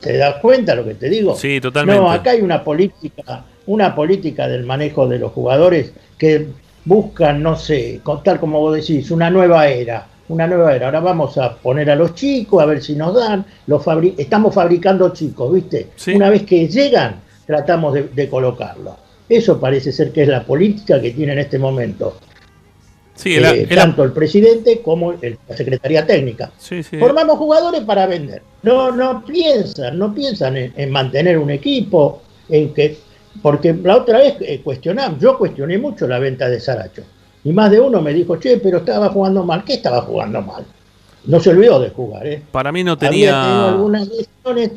¿Te das cuenta lo que te digo? Sí, totalmente. No, acá hay una política, una política del manejo de los jugadores que buscan, no sé, tal como vos decís, una nueva era. Una nueva era. Ahora vamos a poner a los chicos, a ver si nos dan. Los estamos fabricando chicos, ¿viste? Una vez que llegan, tratamos de, de colocarlos. Eso parece ser que es la política que tiene en este momento. Sí, eh, tanto el presidente como la Secretaría Técnica. Formamos jugadores para vender. No, no piensan, no piensan en, mantener un equipo, en que, porque la otra vez eh, cuestionamos, yo cuestioné mucho la venta de Saracho. Y más de uno me dijo, che, pero estaba jugando mal. ¿Qué estaba jugando mal? No se olvidó de jugar, ¿eh? Para mí no tenía. algunas lesiones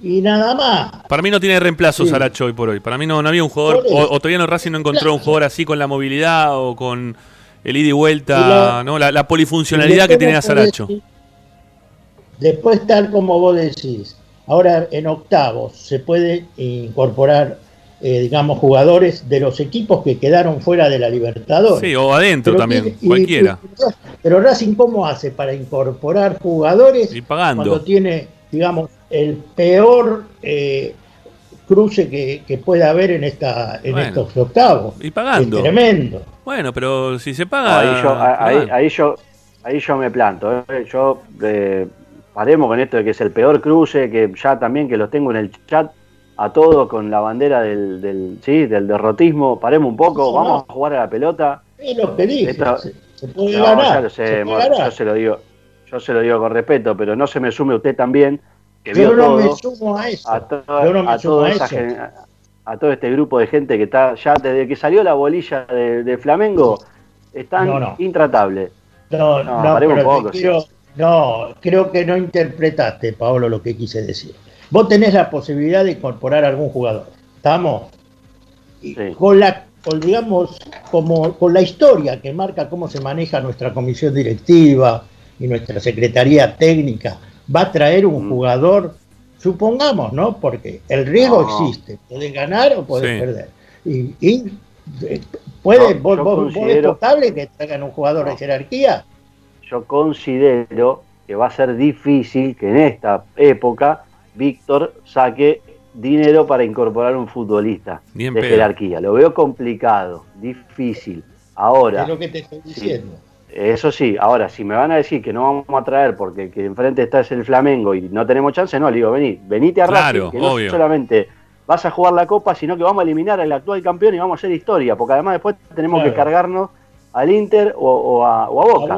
y nada más. Para mí no tiene reemplazo Saracho hoy por hoy. Para mí no, no había un jugador, o, todavía no Racing no encontró un jugador así con la movilidad o con el ida y vuelta, ¿no? la, polifuncionalidad que tiene Saracho. después, tal como vos decís, ahora en octavos se puede incorporar, eh, digamos, jugadores de los equipos que quedaron fuera de la Libertadores. Sí, o adentro también, cualquiera. pero Racing, ¿cómo hace para incorporar jugadores y pagando. cuando tiene, digamos, el peor eh, cruce que, que pueda haber en esta en estos octavos. Y pagando. tremendo. Bueno, pero si se paga. Ahí yo, ahí, yo, ahí yo me planto. ¿eh? Yo eh, paremos con esto de que es el peor cruce, que ya también que lo tengo en el chat a todos con la bandera del, del, ¿sí? del derrotismo. Paremos un poco, vamos a jugar a la pelota. Es lo que dije. se, puede ganar. yo se lo digo, yo se lo digo con respeto, pero no se me sume usted también yo no me sumo a eso. A, todo este grupo de gente que está ya desde que salió la bolilla de, Flamengo, están intratables. No, no, no, no, creo que no interpretaste, Pablo, lo que quise decir. Vos tenés la posibilidad de incorporar a algún jugador. ¿Estamos? Con la, digamos, como con la historia que marca cómo se maneja nuestra comisión directiva y nuestra secretaría técnica va a traer un mm. jugador, supongamos, ¿no? Porque el riesgo existe, puedes ganar o puedes perder. Y, eh, puede, vos, que traigan un jugador de jerarquía. Yo considero que va a ser difícil que en esta época Víctor saque dinero para incorporar un futbolista de jerarquía. Lo veo complicado, difícil. Ahora. Es lo que te estoy diciendo. Eso sí, ahora, si me van a decir que no vamos a traer porque que enfrente está es el Flamengo y no tenemos chance, no, le digo, vení, venite a Racing, que no solamente vas a jugar la Copa, sino que vamos a eliminar al actual campeón y vamos a hacer historia, porque además después tenemos que cargarnos al Inter o, a, Boca.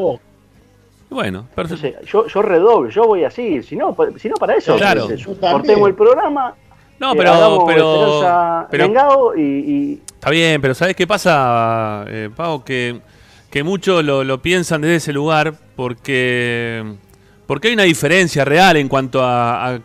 Bueno, perfecto. yo, yo redoblo, yo voy así, si no, si no para eso, claro. cortemos el programa, no, pero, pero, pero, y, Está bien, pero ¿sabes qué pasa, eh, Pau? Que, que muchos lo, lo piensan desde ese lugar porque porque hay una diferencia real en cuanto a,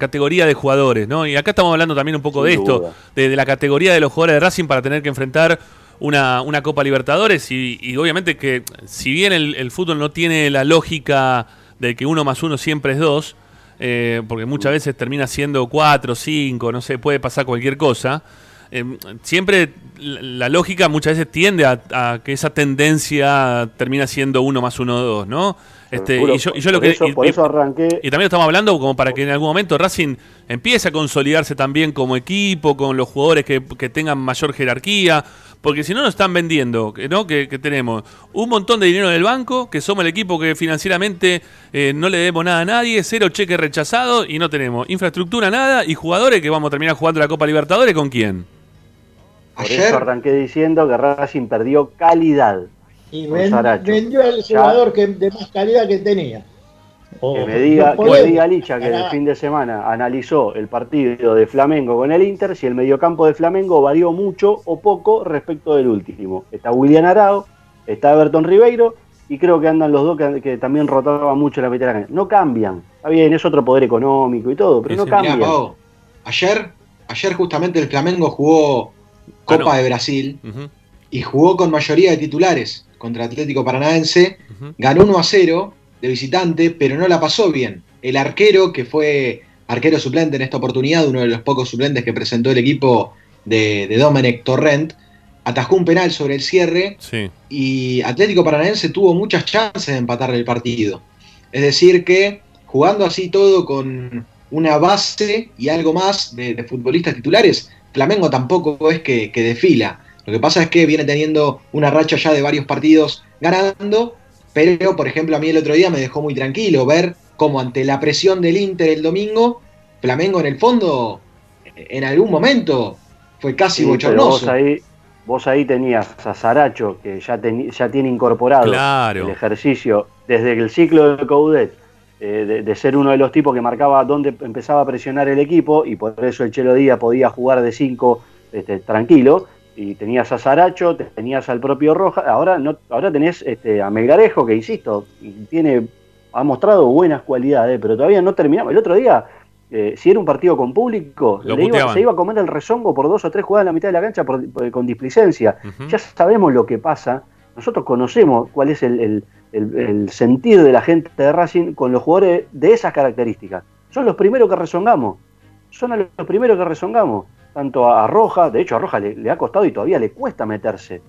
categoría de jugadores, ¿no? Y acá estamos hablando también un poco de esto, de, la categoría de los jugadores de Racing para tener que enfrentar una, Copa Libertadores y, obviamente que si bien el, fútbol no tiene la lógica de que uno más uno siempre es dos, eh, porque muchas veces termina siendo cuatro, cinco, no sé, puede pasar cualquier cosa. Eh, siempre la lógica muchas veces tiende a, a, que esa tendencia termina siendo uno más uno dos, ¿no? Este, y, yo, lo que, por eso arranqué. Y también estamos hablando como para que en algún momento Racing empiece a consolidarse también como equipo, con los jugadores que, tengan mayor jerarquía. Porque si no nos están vendiendo, ¿no? Que, tenemos un montón de dinero en el banco, que somos el equipo que financieramente eh, no le debemos nada a nadie, cero cheque rechazado y no tenemos infraestructura, nada, y jugadores que vamos a terminar jugando la Copa Libertadores, ¿con quién? Por eso arranqué diciendo que Racing perdió calidad. Y vendió al jugador que, de más calidad que tenía. que me diga, que diga Licha que el fin de semana analizó el partido de Flamengo con el Inter, si el mediocampo de Flamengo varió mucho o poco respecto del último. Está William Arao, está Everton Ribeiro y creo que andan los dos que, también rotaban mucho la mitad No cambian. Está bien, es otro poder económico y todo, pero no cambian. ayer, ayer justamente el Flamengo jugó Copa de Brasil y jugó con mayoría de titulares contra Atlético Paranaense, ganó 1 a 0 de visitante, pero no la pasó bien. El arquero, que fue arquero suplente en esta oportunidad, uno de los pocos suplentes que presentó el equipo de, de Domenech Torrent, atajó un penal sobre el cierre y Atlético Paranaense tuvo muchas chances de empatar el partido. Es decir, que jugando así todo con una base y algo más de, futbolistas titulares, Flamengo tampoco es que, que desfila. Lo que pasa es que viene teniendo una racha ya de varios partidos ganando, pero por ejemplo a mí el otro día me dejó muy tranquilo ver cómo ante la presión del Inter el domingo, Flamengo en el fondo en algún momento fue casi bochornoso. Vos ahí, vos ahí tenías a Saracho, que ya, ya tiene incorporado el ejercicio desde el ciclo de Coudet, eh, de, ser uno de los tipos que marcaba dónde empezaba a presionar el equipo, y por eso el Chelo Díaz podía jugar de 5 este, tranquilo y tenías a Saracho, tenías al propio Roja, ahora no, ahora tenés este, a Melgarejo, que insisto, tiene, ha mostrado buenas cualidades, pero todavía no terminamos. El otro día, eh, si era un partido con público, se iba a comer el rezongo por dos o tres jugadas en la mitad de la cancha con displicencia. Ya sabemos lo que pasa, nosotros conocemos cuál es el, sentir de la gente de Racing con los jugadores de esas características. Son los primeros que rezongamos, son los primeros que rezongamos tanto a Roja, de hecho a Roja le, ha costado y todavía le cuesta meterse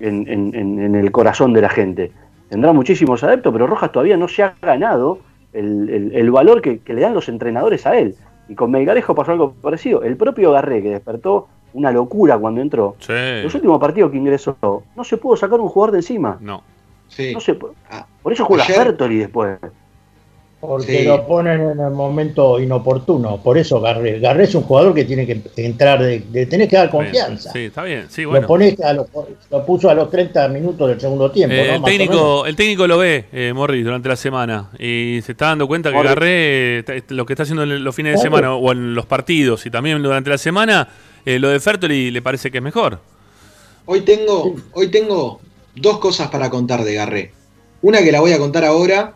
en, el corazón de la gente. Tendrá muchísimos adeptos, pero Rojas todavía no se ha ganado el, valor que, le dan los entrenadores a él. Y con Melgarejo pasó algo parecido. El propio Garré, que despertó una locura cuando entró, los últimos partidos que ingresó, no se pudo sacar un jugador de encima. No. no se, ah, por eso juega Bertoli después. Porque lo ponen en el momento inoportuno. Por eso Garré. Garré es un jugador que tiene que entrar, de, tenés que dar confianza. Sí, está bien. Sí, bueno. lo, puso a los 30 minutos del segundo tiempo. Eh, el, técnico, el técnico lo ve, eh, Morris, durante la semana. Y se está dando cuenta que Garré, lo que está haciendo en los fines de semana o en los partidos y también durante la semana, eh, lo de Fertoli le parece que es mejor. Hoy tengo, hoy tengo dos cosas para contar de Garré. Una que la voy a contar ahora,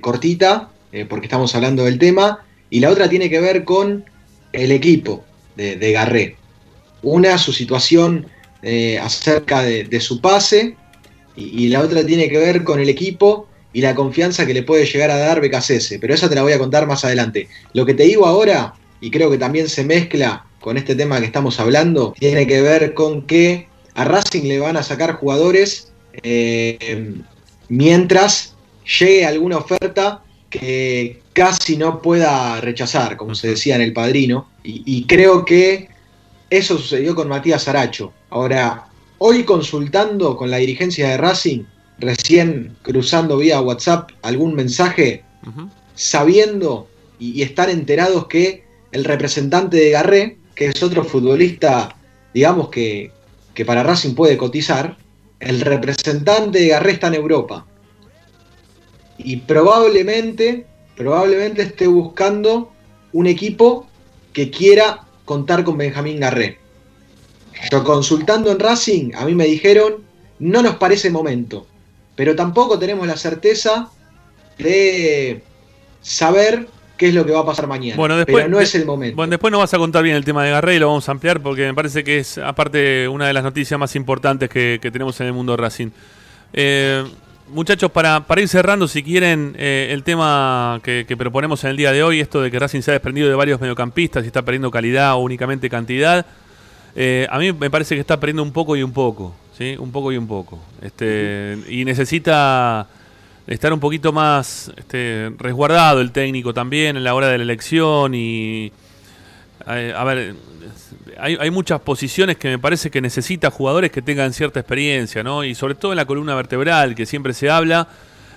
cortita, eh, porque estamos hablando del tema, y la otra tiene que ver con el equipo de, Garré. Una, su situación eh, acerca de, su pase, y, la otra tiene que ver con el equipo y la confianza que le puede llegar a dar Becasese, pero esa te la voy a contar más adelante. Lo que te digo ahora, y creo que también se mezcla con este tema que estamos hablando, tiene que ver con que a Racing le van a sacar jugadores eh, mientras llegue alguna oferta que casi no pueda rechazar, como se decía en El Padrino, y, creo que eso sucedió con Matías Aracho. Ahora, hoy consultando con la dirigencia de Racing, recién cruzando vía WhatsApp algún mensaje, sabiendo y, estar enterados que el representante de Garré, que es otro futbolista, digamos que, que para Racing puede cotizar, el representante de Garré está en Europa y probablemente, probablemente esté buscando un equipo que quiera contar con Benjamín Garré. Yo consultando en Racing, a mí me dijeron, no nos parece momento, pero tampoco tenemos la certeza de saber qué es lo que va a pasar mañana. Bueno, después, pero no es el momento. Bueno, después nos vas a contar bien el tema de Garrey, lo vamos a ampliar porque me parece que es, aparte, una de las noticias más importantes que, tenemos en el mundo Racing. Eh, muchachos, para, para, ir cerrando, si quieren, eh, el tema que, proponemos en el día de hoy, esto de que Racing se ha desprendido de varios mediocampistas y está perdiendo calidad o únicamente cantidad, eh, a mí me parece que está perdiendo un poco y un poco, ¿sí? Un poco y un poco. Este, y necesita estar un poquito más este, resguardado el técnico también en la hora de la elección y... Eh, a ver, hay, muchas posiciones que me parece que necesita jugadores que tengan cierta experiencia, ¿no? Y sobre todo en la columna vertebral, que siempre se habla,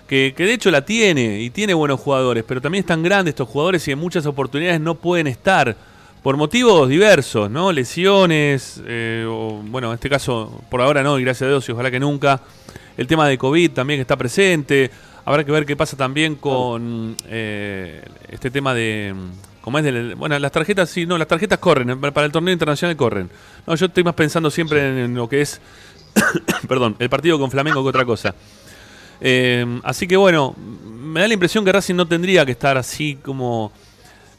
que, de hecho la tiene y tiene buenos jugadores, pero también están grandes estos jugadores y en muchas oportunidades no pueden estar por motivos diversos, ¿no? Lesiones, eh, o, bueno, en este caso por ahora no, y gracias a Dios y ojalá que nunca. El tema de COVID también que está presente. Habrá que ver qué pasa también con eh, este tema de como es de, bueno, las tarjetas sí, no, las tarjetas corren, eh, para el torneo internacional corren. No, yo estoy más pensando siempre en, lo que es, perdón, el partido con Flamengo que otra cosa. Eh, así que bueno, me da la impresión que Racing no tendría que estar así como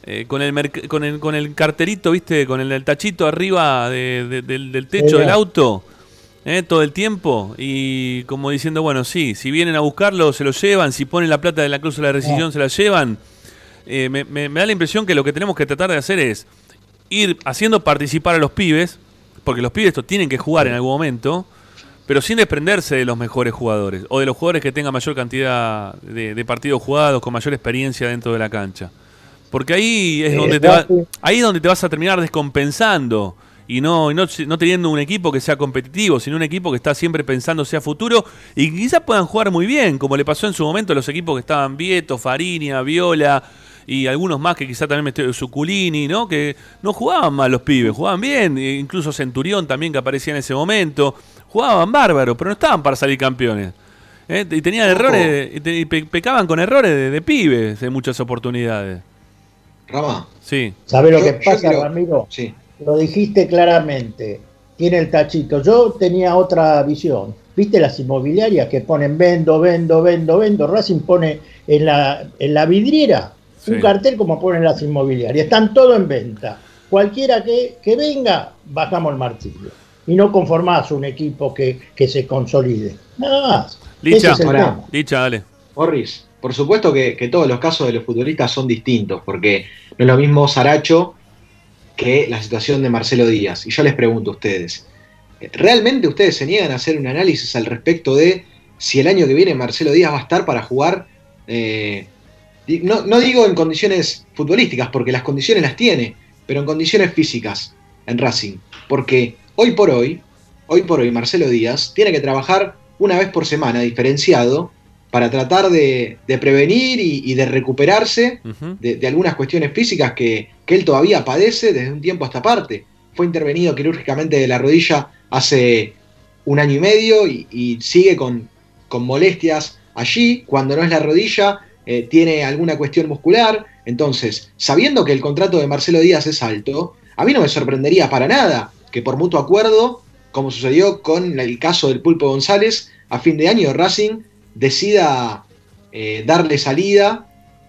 eh, con, el con, el, con el carterito, viste, con el, tachito arriba del, techo del auto. Todo el tiempo. Y como diciendo, bueno, sí, si vienen a buscarlo se lo llevan, si ponen la plata de la cláusula de rescisión se la llevan, eh, me, da la impresión que lo que tenemos que tratar de hacer es ir haciendo participar a los pibes, porque los pibes tienen que jugar en algún momento, pero sin desprenderse de los mejores jugadores o de los jugadores que tengan mayor cantidad de, partidos jugados, con mayor experiencia dentro de la cancha. Porque ahí es donde te, ahí es donde te vas a terminar descompensando y no, no, no, teniendo un equipo que sea competitivo, sino un equipo que está siempre pensando sea futuro y quizás puedan jugar muy bien, como le pasó en su momento a los equipos que estaban Vieto, Farinia, Viola, y algunos más que quizá también me Suculini, ¿no? Que no jugaban mal los pibes, jugaban bien, e incluso Centurión también que aparecía en ese momento, jugaban bárbaro, pero no estaban para salir campeones. ¿eh? Y tenían errores, y, pecaban con errores de, pibes en muchas oportunidades. Rama. Sí. ¿Sabes lo que pasa, Ramiro? Sí. Lo dijiste claramente. Tiene el tachito. Yo tenía otra visión. ¿Viste las inmobiliarias que ponen vendo, vendo, vendo, vendo? Racing pone en la, en la vidriera un cartel como ponen las inmobiliarias. Están todo en venta. Cualquiera que, venga, bajamos el martillo. Y no conformás un equipo que, se consolide. Nada más. Licha, Licha, dale. Morris, por supuesto que, todos los casos de los futbolistas son distintos, porque no es lo mismo Saracho que la situación de Marcelo Díaz. Y yo les pregunto a ustedes, ¿realmente ustedes se niegan a hacer un análisis al respecto de si el año que viene Marcelo Díaz va a estar para jugar eh, no, digo en condiciones futbolísticas, porque las condiciones las tiene, pero en condiciones físicas en Racing. Porque hoy por hoy, hoy por hoy Marcelo Díaz tiene que trabajar una vez por semana, diferenciado, para tratar de, prevenir y, de recuperarse de, algunas cuestiones físicas que, él todavía padece desde un tiempo hasta parte. Fue intervenido quirúrgicamente de la rodilla hace un año y medio y, sigue con, con molestias allí. Cuando no es la rodilla, eh, tiene alguna cuestión muscular. Entonces, sabiendo que el contrato de Marcelo Díaz es alto, a mí no me sorprendería para nada que por mutuo acuerdo, como sucedió con el caso del Pulpo González, a fin de año Racing decida eh, darle salida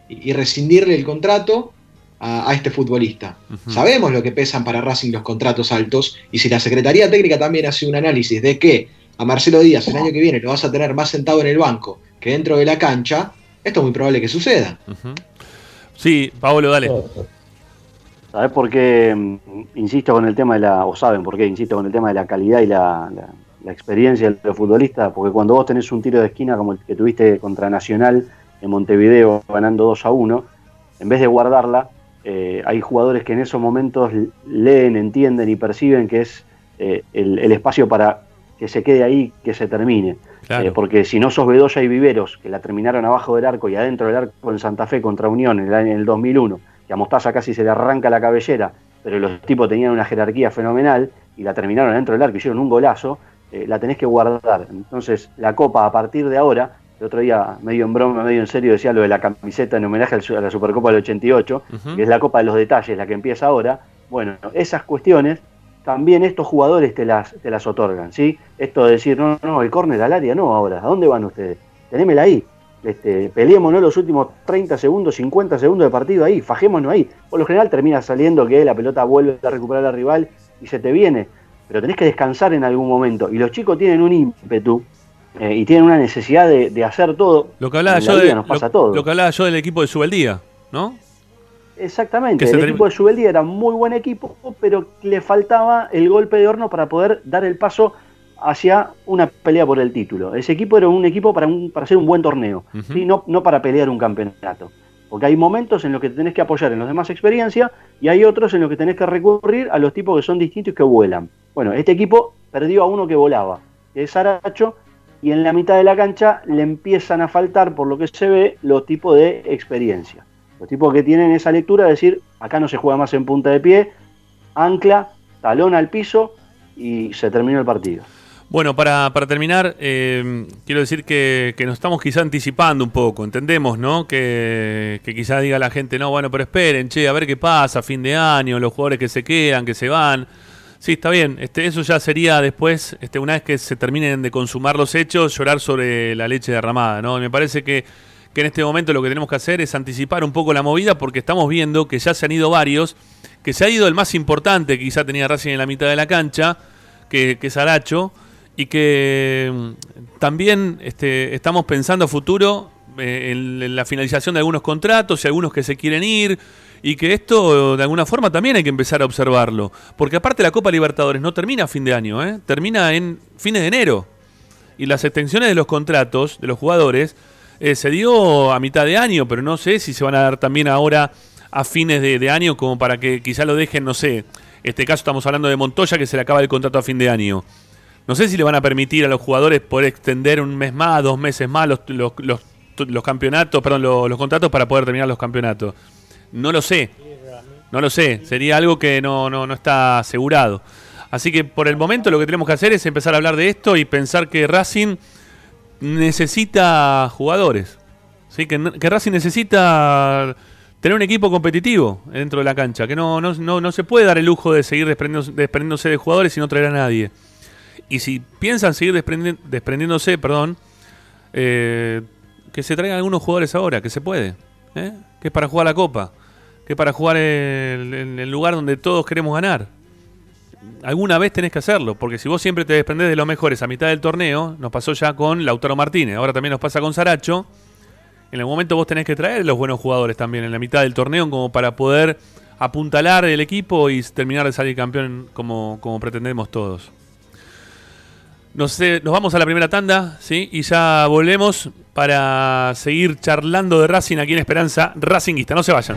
y, rescindirle el contrato a, este futbolista. Sabemos lo que pesan para Racing los contratos altos y si la Secretaría Técnica también hace un análisis de que a Marcelo Díaz el año que viene lo vas a tener más sentado en el banco que dentro de la cancha, esto es muy probable que suceda. Sí, Pablo, dale. ¿Sabes por qué mm, insisto con el tema de la, o saben por qué insisto con el tema de la calidad y la, experiencia de los futbolistas? Porque cuando vos tenés un tiro de esquina como el que tuviste contra Nacional en Montevideo ganando 2 a 1, en vez de guardarla, eh, hay jugadores que en esos momentos leen, entienden y perciben que es eh, el, espacio para que se quede ahí, que se termine. Eh, porque si no sos Bedoya y Viveros, que la terminaron abajo del arco y adentro del arco en Santa Fe contra Unión en el, año, el 2001, que a Mostaza casi se le arranca la cabellera, pero los tipos tenían una jerarquía fenomenal y la terminaron adentro del arco y hicieron un golazo, eh, la tenés que guardar. Entonces, la Copa a partir de ahora, el otro día, medio en broma, medio en serio, decía lo de la camiseta en homenaje a la Supercopa del 88, que es la Copa de los Detalles, la que empieza ahora. Bueno, esas cuestiones también estos jugadores te las, te las otorgan, ¿sí? Esto de decir, no, no, el córner al área, no, ahora, ¿a dónde van ustedes? Tenémela ahí, este, peleémonos los últimos 30 segundos, 50 segundos de partido ahí, fajémonos ahí. Por lo general termina saliendo que la pelota vuelve a recuperar al rival y se te viene, pero tenés que descansar en algún momento. Y los chicos tienen un ímpetu eh, y tienen una necesidad de, hacer todo. Lo que hablaba, yo, de, nos pasa todo. lo que hablaba yo del equipo de Subeldía, ¿no? Exactamente, el equipo de Subeldía era muy buen equipo, pero le faltaba el golpe de horno para poder dar el paso hacia una pelea por el título. Ese equipo era un equipo para, un, para hacer un buen torneo, no, no para pelear un campeonato. Porque hay momentos en los que tenés que apoyar en los demás experiencia y hay otros en los que tenés que recurrir a los tipos que son distintos y que vuelan. Bueno, este equipo perdió a uno que volaba, que es Aracho, y en la mitad de la cancha le empiezan a faltar, por lo que se ve, los tipos de experiencia. Los tipos que tienen esa lectura de decir, acá no se juega más en punta de pie, ancla, talón al piso y se terminó el partido. Bueno, para, para terminar, eh, quiero decir que, nos estamos quizá anticipando un poco, entendemos, ¿no? Que, que quizá diga la gente, no, bueno, pero esperen, che, a ver qué pasa, fin de año, los jugadores que se quedan, que se van. Sí, está bien, este, eso ya sería después, este, una vez que se terminen de consumar los hechos, llorar sobre la leche derramada, ¿no? me parece que que en este momento lo que tenemos que hacer es anticipar un poco la movida porque estamos viendo que ya se han ido varios, que se ha ido el más importante que quizá tenía Racing en la mitad de la cancha, que, es Aracho, y que mm, también este, estamos pensando a futuro eh, en, la finalización de algunos contratos y algunos que se quieren ir, y que esto de alguna forma también hay que empezar a observarlo, porque aparte la Copa Libertadores no termina a fin de año, ¿eh? termina en fines de enero, y las extensiones de los contratos de los jugadores eh, se dio a mitad de año, pero no sé si se van a dar también ahora a fines de, año como para que quizá lo dejen, no sé, este caso estamos hablando de Montoya que se le acaba el contrato a fin de año. No sé si le van a permitir a los jugadores poder extender un mes más, dos meses más los, los, campeonatos, perdón, los, contratos para poder terminar los campeonatos. No lo sé. No lo sé. Sería algo que no, no, no está asegurado. Así que por el momento lo que tenemos que hacer es empezar a hablar de esto y pensar que Racing necesita jugadores. ¿sí? Que, Racing necesita tener un equipo competitivo dentro de la cancha. Que no, no, no, se puede dar el lujo de seguir desprendiéndose, de jugadores y no traer a nadie. Y si piensan seguir desprendiéndose, perdón, eh, que se traigan algunos jugadores ahora, que se puede. ¿eh? Que es para jugar la Copa. Que es para jugar en el lugar donde todos queremos ganar alguna vez tenés que hacerlo, porque si vos siempre te desprendés de los mejores a mitad del torneo, nos pasó ya con Lautaro Martínez, ahora también nos pasa con Saracho, en el momento vos tenés que traer los buenos jugadores también en la mitad del torneo como para poder apuntalar el equipo y terminar de salir campeón como, como pretendemos todos. Nos, nos vamos a la primera tanda, ¿sí? Y ya volvemos para seguir charlando de Racing aquí en Esperanza Racingista. No se vayan.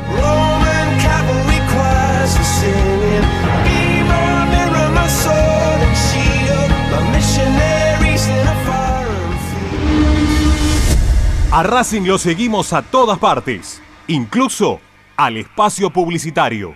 A Racing lo seguimos a todas partes, incluso al espacio publicitario.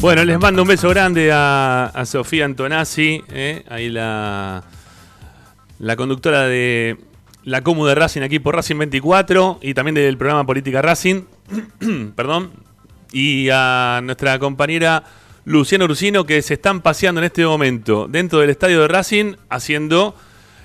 Bueno, les mando un beso grande a, Sofía Antonazzi, eh, ahí la, la conductora de la Comu de Racing aquí por Racing 24 y también del programa Política Racing, perdón, y a nuestra compañera Luciano Ursino que se están paseando en este momento dentro del estadio de Racing haciendo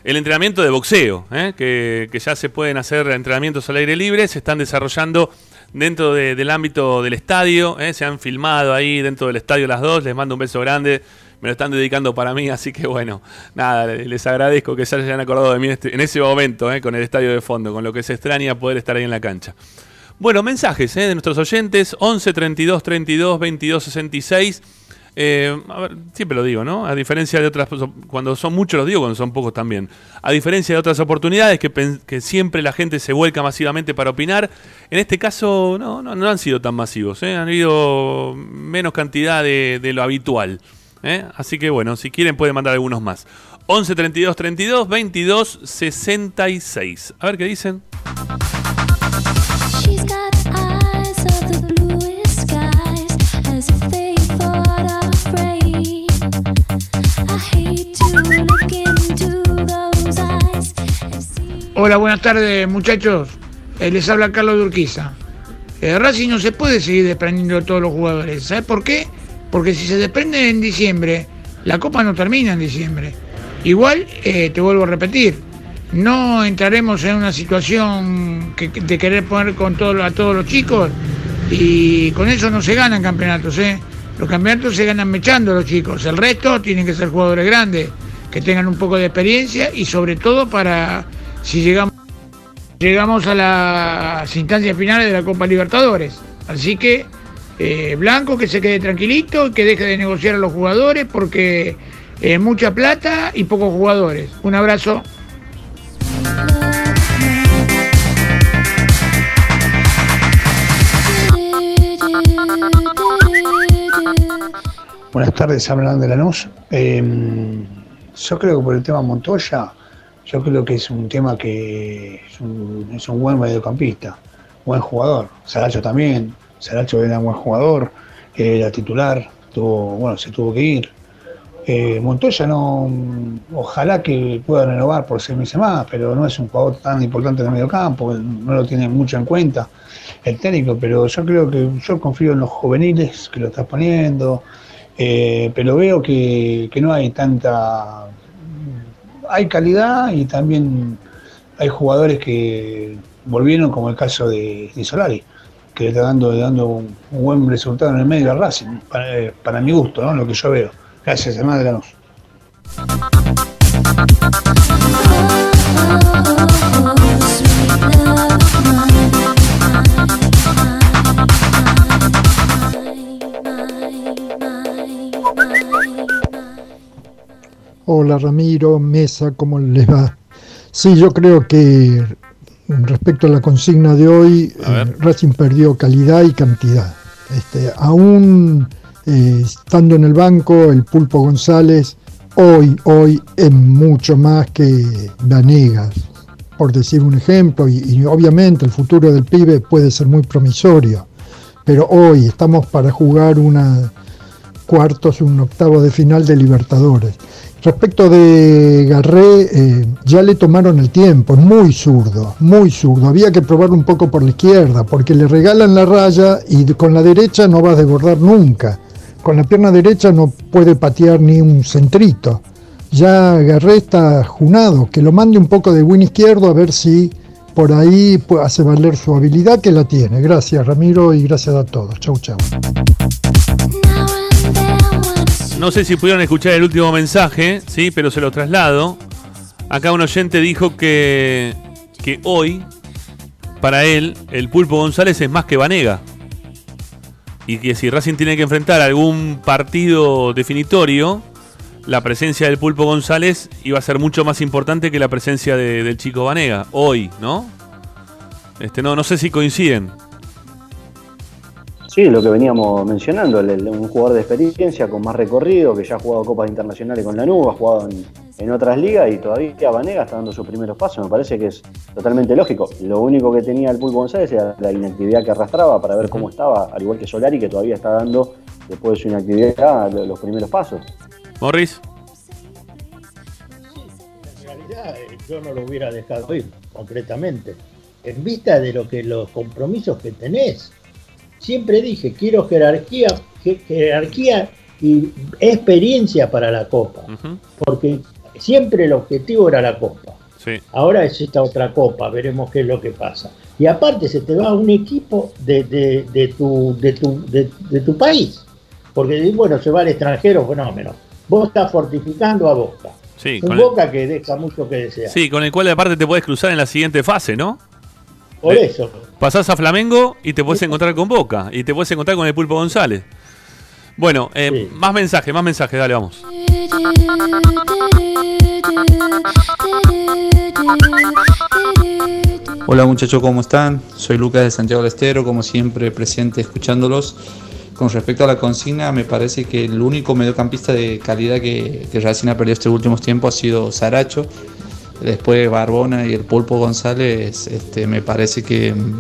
el entrenamiento de boxeo, eh, que, que ya se pueden hacer entrenamientos al aire libre, se están desarrollando dentro del ámbito del estadio. ¿eh? Se han filmado ahí dentro del estadio las dos. Les mando un beso grande. Me lo están dedicando para mí, así que bueno, nada, les agradezco que se hayan acordado de mí en, este, ese momento, ¿eh? con el estadio de fondo, con lo que se extraña poder estar ahí en la cancha. Bueno, mensajes ¿eh? de nuestros oyentes, 11 32 32 22 66. Eh, a ver, siempre lo digo, ¿no? A diferencia de otras, cuando son muchos los digo, cuando son pocos también. A diferencia de otras oportunidades que, siempre la gente se vuelca masivamente para opinar, en este caso no, no, han sido tan masivos, ¿eh? han habido menos cantidad de, lo habitual. ¿eh? Así que bueno, si quieren pueden mandar algunos más. 11 32 32 22 66. A ver qué dicen. Hola, buenas tardes muchachos. Eh, les habla Carlos Durquiza. Eh, Racing no se puede seguir desprendiendo de todos los jugadores. ¿Sabes por qué? Porque si se desprende en diciembre, la copa no termina en diciembre. Igual, eh, te vuelvo a repetir, no entraremos en una situación de querer poner con todo, a todos los chicos y con eso no se ganan campeonatos. ¿eh? Los campeonatos se ganan mechando a los chicos. El resto tienen que ser jugadores grandes, que tengan un poco de experiencia y sobre todo para si llegamos, llegamos a las instancias finales de la Copa Libertadores. Así que eh, Blanco que se quede tranquilito, que deje de negociar a los jugadores porque es mucha plata y pocos jugadores. Un abrazo. Buenas tardes, hablan de la Eh, yo creo que por el tema Montoya yo creo que es un tema que es un, buen mediocampista, buen jugador. Saracho también, Saracho era un buen jugador, era titular, tuvo, bueno, se tuvo que ir. Eh, Montoya no, ojalá que pueda renovar por seis meses más, pero no es un jugador tan importante en el mediocampo, no lo tiene mucho en cuenta el técnico, pero yo creo que yo confío en los juveniles que lo está poniendo, eh, pero veo que, que no hay tanta hay calidad y también hay jugadores que volvieron, como el caso de, Solari, que está dando, un, buen resultado en el medio de Racing, para, mi gusto, lo que yo veo. Gracias, hermano de Lanús. Hola Ramiro, Mesa, ¿cómo les va? Sí, yo creo que respecto a la consigna de hoy, eh, Racing perdió calidad y cantidad. Este, aún eh, estando en el banco, el Pulpo González hoy, hoy es mucho más que Vanegas, por decir un ejemplo, y, obviamente el futuro del pibe puede ser muy promisorio, pero hoy estamos para jugar una cuartos, un octavo de final de Libertadores. Respecto de Garré, eh, ya le tomaron el tiempo, muy zurdo, muy zurdo. Había que probar un poco por la izquierda, porque le regalan la raya y con la derecha no va a desbordar nunca. Con la pierna derecha no puede patear ni un centrito. Ya Garré está junado, que lo mande un poco de win izquierdo a ver si por ahí hace valer su habilidad que la tiene. Gracias Ramiro y gracias a todos. Chau, chau. No sé si pudieron escuchar el último mensaje, sí, pero se lo traslado. Acá un oyente dijo que, que hoy, para él, el Pulpo González es más que Vanega. Y que si Racing tiene que enfrentar algún partido definitorio, la presencia del Pulpo González iba a ser mucho más importante que la presencia del chico Vanega. Hoy, ¿no? Este, no, no sé si coinciden. Sí, lo que veníamos mencionando, un jugador de experiencia con más recorrido, que ya ha jugado copas internacionales con la nube, ha jugado en, otras ligas y todavía Vanega está dando sus primeros pasos. Me parece que es totalmente lógico. Lo único que tenía el Pulpo González era la inactividad que arrastraba para ver cómo estaba, al igual que Solari, que todavía está dando, después de su inactividad, los primeros pasos. Morris. En realidad, yo no lo hubiera dejado ir, concretamente. En vista de lo que los compromisos que tenés siempre dije, quiero jerarquía, jerarquía y experiencia para la Copa, porque siempre el objetivo era la Copa. Ahora es esta otra Copa, veremos qué es lo que pasa. Y aparte se te va un equipo de, de, tu, de, tu, de, tu país, porque bueno, se va al extranjero, fenómeno. Vos estás fortificando a Boca. un Boca que deja mucho que desear. Sí, con el cual aparte te puedes cruzar en la siguiente fase, ¿no? Por eso. Pasás a Flamengo y te puedes encontrar con Boca. Y te puedes encontrar con el Pulpo González. Bueno, eh, más mensajes, más mensajes, dale, vamos. Hola muchachos, ¿cómo están? Soy Lucas de Santiago del Estero, como siempre presente escuchándolos. Con respecto a la consigna, me parece que el único mediocampista de calidad que, que Racing ha perdido estos últimos tiempos ha sido Saracho después Barbona y el Pulpo González, este, me parece que mm,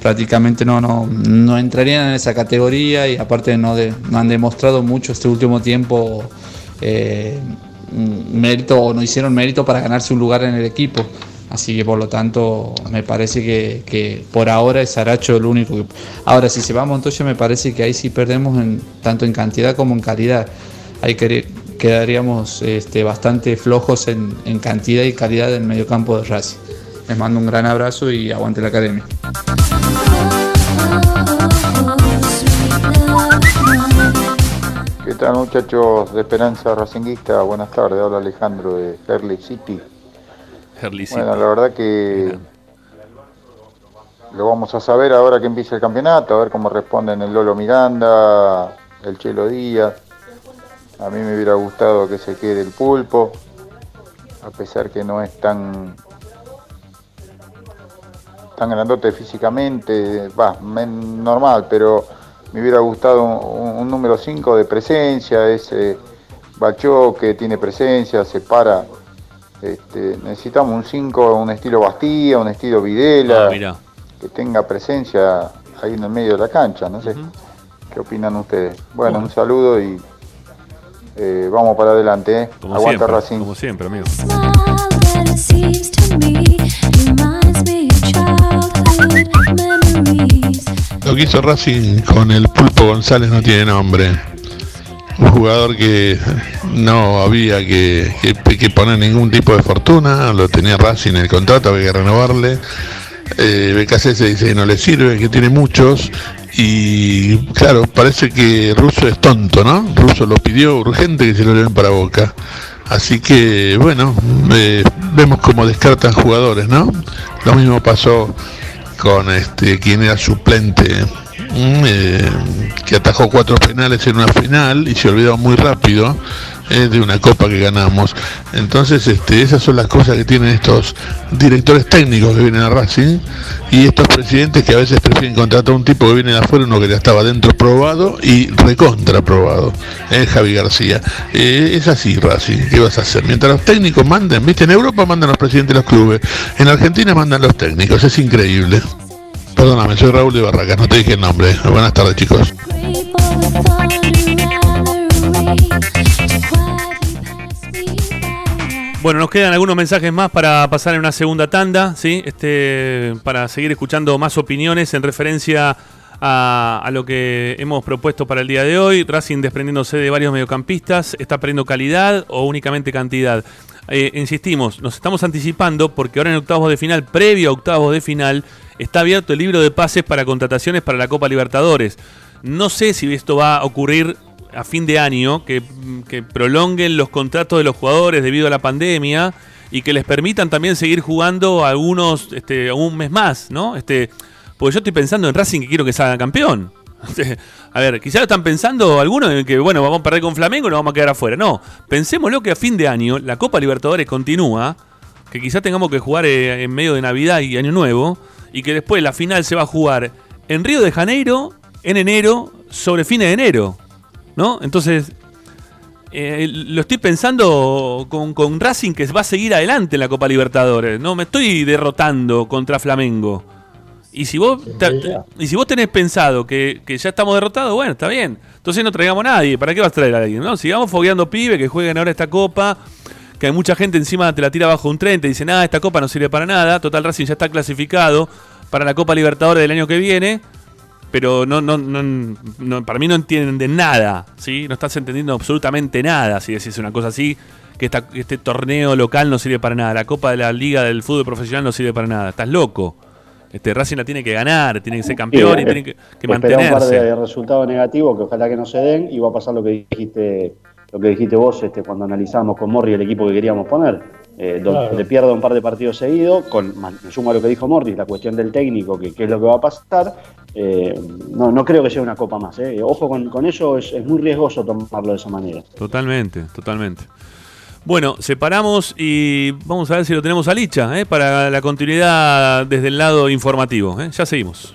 prácticamente no, no, no entrarían en esa categoría y aparte no, no han demostrado mucho este último tiempo eh, mérito o no hicieron mérito para ganarse un lugar en el equipo. Así que por lo tanto me parece que, por ahora es Aracho el único. Que... Ahora si se va a Montoya me parece que ahí sí perdemos tanto en cantidad como en calidad. Hay que quedaríamos este, bastante flojos en, cantidad y calidad del mediocampo de Racing. Les mando un gran abrazo y aguante la academia. ¿Qué tal muchachos de Esperanza Racinguista? Buenas tardes, habla Alejandro de Herley City. Bueno, la verdad que lo vamos a saber ahora que empiece el campeonato, a ver cómo responden el Lolo Miranda, el Chelo Díaz. A mí me hubiera gustado que se quede el pulpo, a pesar que no es tan tan grandote físicamente, va, normal, pero me hubiera gustado un, número 5 de presencia, ese Bachó que tiene presencia, se para. Este, necesitamos un 5, un estilo Bastía, un estilo Videla, ah, que tenga presencia ahí en el medio de la cancha, no sé. ¿Qué opinan ustedes? bueno, un saludo y eh, vamos para adelante, ¿eh? Como Aguanta Racing. Como siempre, amigo. Lo que hizo Racing con el Pulpo González no tiene nombre. Un jugador que no había que, poner ningún tipo de fortuna, lo tenía Racing en el contrato, había que renovarle. Eh, se dice que no le sirve, que tiene muchos y claro, parece que Russo es tonto, ¿no? Russo lo pidió urgente que se lo lleven para Boca. Así que, bueno, eh, vemos cómo descartan jugadores, ¿no? Lo mismo pasó con este quien era suplente, eh, que atajó cuatro penales en una final y se olvidó muy rápido. Eh, de una copa que ganamos. Entonces, este, esas son las cosas que tienen estos directores técnicos que vienen a Racing y estos presidentes que a veces prefieren contratar a un tipo que viene de afuera, uno que ya estaba dentro probado y recontra probado, eh, Javi García. Eh, es así, Racing, ¿qué vas a hacer? Mientras los técnicos manden, viste, en Europa mandan los presidentes de los clubes, en Argentina mandan los técnicos, es increíble. Perdóname, soy Raúl de Barracas, no te dije el nombre. Buenas tardes, chicos. Bueno, nos quedan algunos mensajes más para pasar en una segunda tanda, ¿sí? Este, para seguir escuchando más opiniones en referencia a, lo que hemos propuesto para el día de hoy. Racing desprendiéndose de varios mediocampistas, ¿está perdiendo calidad o únicamente cantidad? Eh, insistimos, nos estamos anticipando porque ahora en octavos de final, previo a octavos de final, está abierto el libro de pases para contrataciones para la Copa Libertadores. No sé si esto va a ocurrir a fin de año que, prolonguen los contratos de los jugadores debido a la pandemia y que les permitan también seguir jugando algunos este, un mes más, ¿no? Este, porque yo estoy pensando en Racing que quiero que salga campeón. a ver, quizás están pensando algunos en que, bueno, vamos a perder con Flamengo y nos vamos a quedar afuera. No, pensémoslo que a fin de año la Copa Libertadores continúa, que quizás tengamos que jugar eh, en medio de Navidad y Año Nuevo, y que después la final se va a jugar en Río de Janeiro, en enero, sobre fines de enero. ¿No? Entonces, eh, lo estoy pensando con, Racing que va a seguir adelante en la Copa Libertadores. No me estoy derrotando contra Flamengo. Y si vos, y si vos tenés pensado que, ya estamos derrotados, bueno, está bien. Entonces no traigamos a nadie. ¿Para qué vas a traer a alguien? ¿no? Sigamos fogueando pibe que jueguen ahora esta copa. Que hay mucha gente encima te la tira bajo un tren, te dice, nada, esta copa no sirve para nada. Total Racing ya está clasificado para la Copa Libertadores del año que viene pero no, no, no, para mí no entienden nada, ¿sí? No estás entendiendo absolutamente nada si decís una cosa así, que este torneo local no sirve para nada, la Copa de la Liga del Fútbol Profesional no sirve para nada, estás loco. Este Racing la tiene que ganar, tiene que ser campeón y tiene que, que mantenerse. un par de resultados negativos que ojalá que no se den y va a pasar lo que dijiste, lo que dijiste vos este, cuando analizamos con Morri el equipo que queríamos poner eh, donde pierda un par de partidos seguidos, con, me sumo a lo que dijo Morris, la cuestión del técnico, que, es lo que va a pasar, eh, no, no creo que sea una copa más. Eh. Ojo con, eso, es, muy riesgoso tomarlo de esa manera. Totalmente, totalmente. Bueno, separamos y vamos a ver si lo tenemos a Licha para la continuidad desde el lado informativo. Ya seguimos.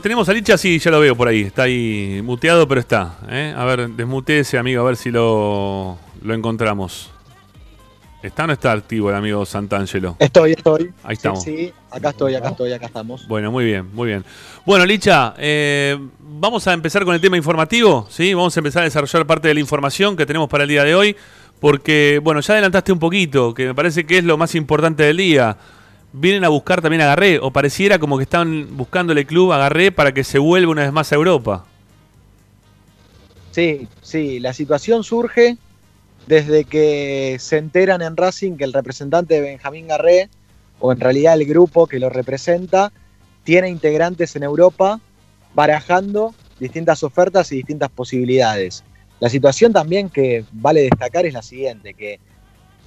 Lo tenemos a Licha, sí, ya lo veo por ahí. Está ahí muteado, pero está. ¿eh? A ver, ese amigo, a ver si lo, lo encontramos. ¿Está o no está activo el amigo Santangelo? Estoy, estoy. Ahí estamos. Sí, acá estoy, acá estoy, acá estamos. Bueno, muy bien, muy bien. Bueno, Licha, eh, vamos a empezar con el tema informativo, ¿sí? Vamos a empezar a desarrollar parte de la información que tenemos para el día de hoy, porque, bueno, ya adelantaste un poquito, que me parece que es lo más importante del día vienen a buscar también a Garré, o pareciera como que están buscándole club a Garré para que se vuelva una vez más a Europa. Sí, sí, la situación surge desde que se enteran en Racing que el representante de Benjamín Garré, o en realidad el grupo que lo representa, tiene integrantes en Europa barajando distintas ofertas y distintas posibilidades. La situación también que vale destacar es la siguiente, que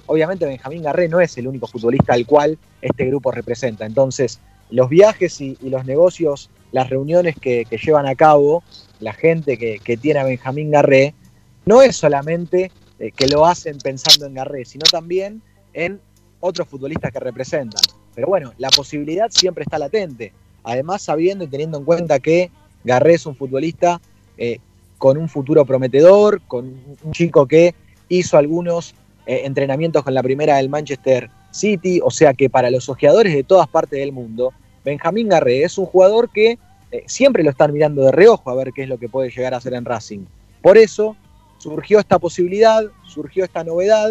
obviamente Benjamín Garré no es el único futbolista al cual este grupo representa. Entonces, los viajes y, los negocios, las reuniones que, llevan a cabo la gente que, tiene a Benjamín Garré, no es solamente eh, que lo hacen pensando en Garré, sino también en otros futbolistas que representan. Pero bueno, la posibilidad siempre está latente. además sabiendo y teniendo en cuenta que Garré es un futbolista eh, con un futuro prometedor, con un chico que hizo algunos eh, entrenamientos con la primera del Manchester City, o sea que para los ojeadores de todas partes del mundo, Benjamín Garré es un jugador que eh, siempre lo están mirando de reojo a ver qué es lo que puede llegar a hacer en Racing. Por eso surgió esta posibilidad, surgió esta novedad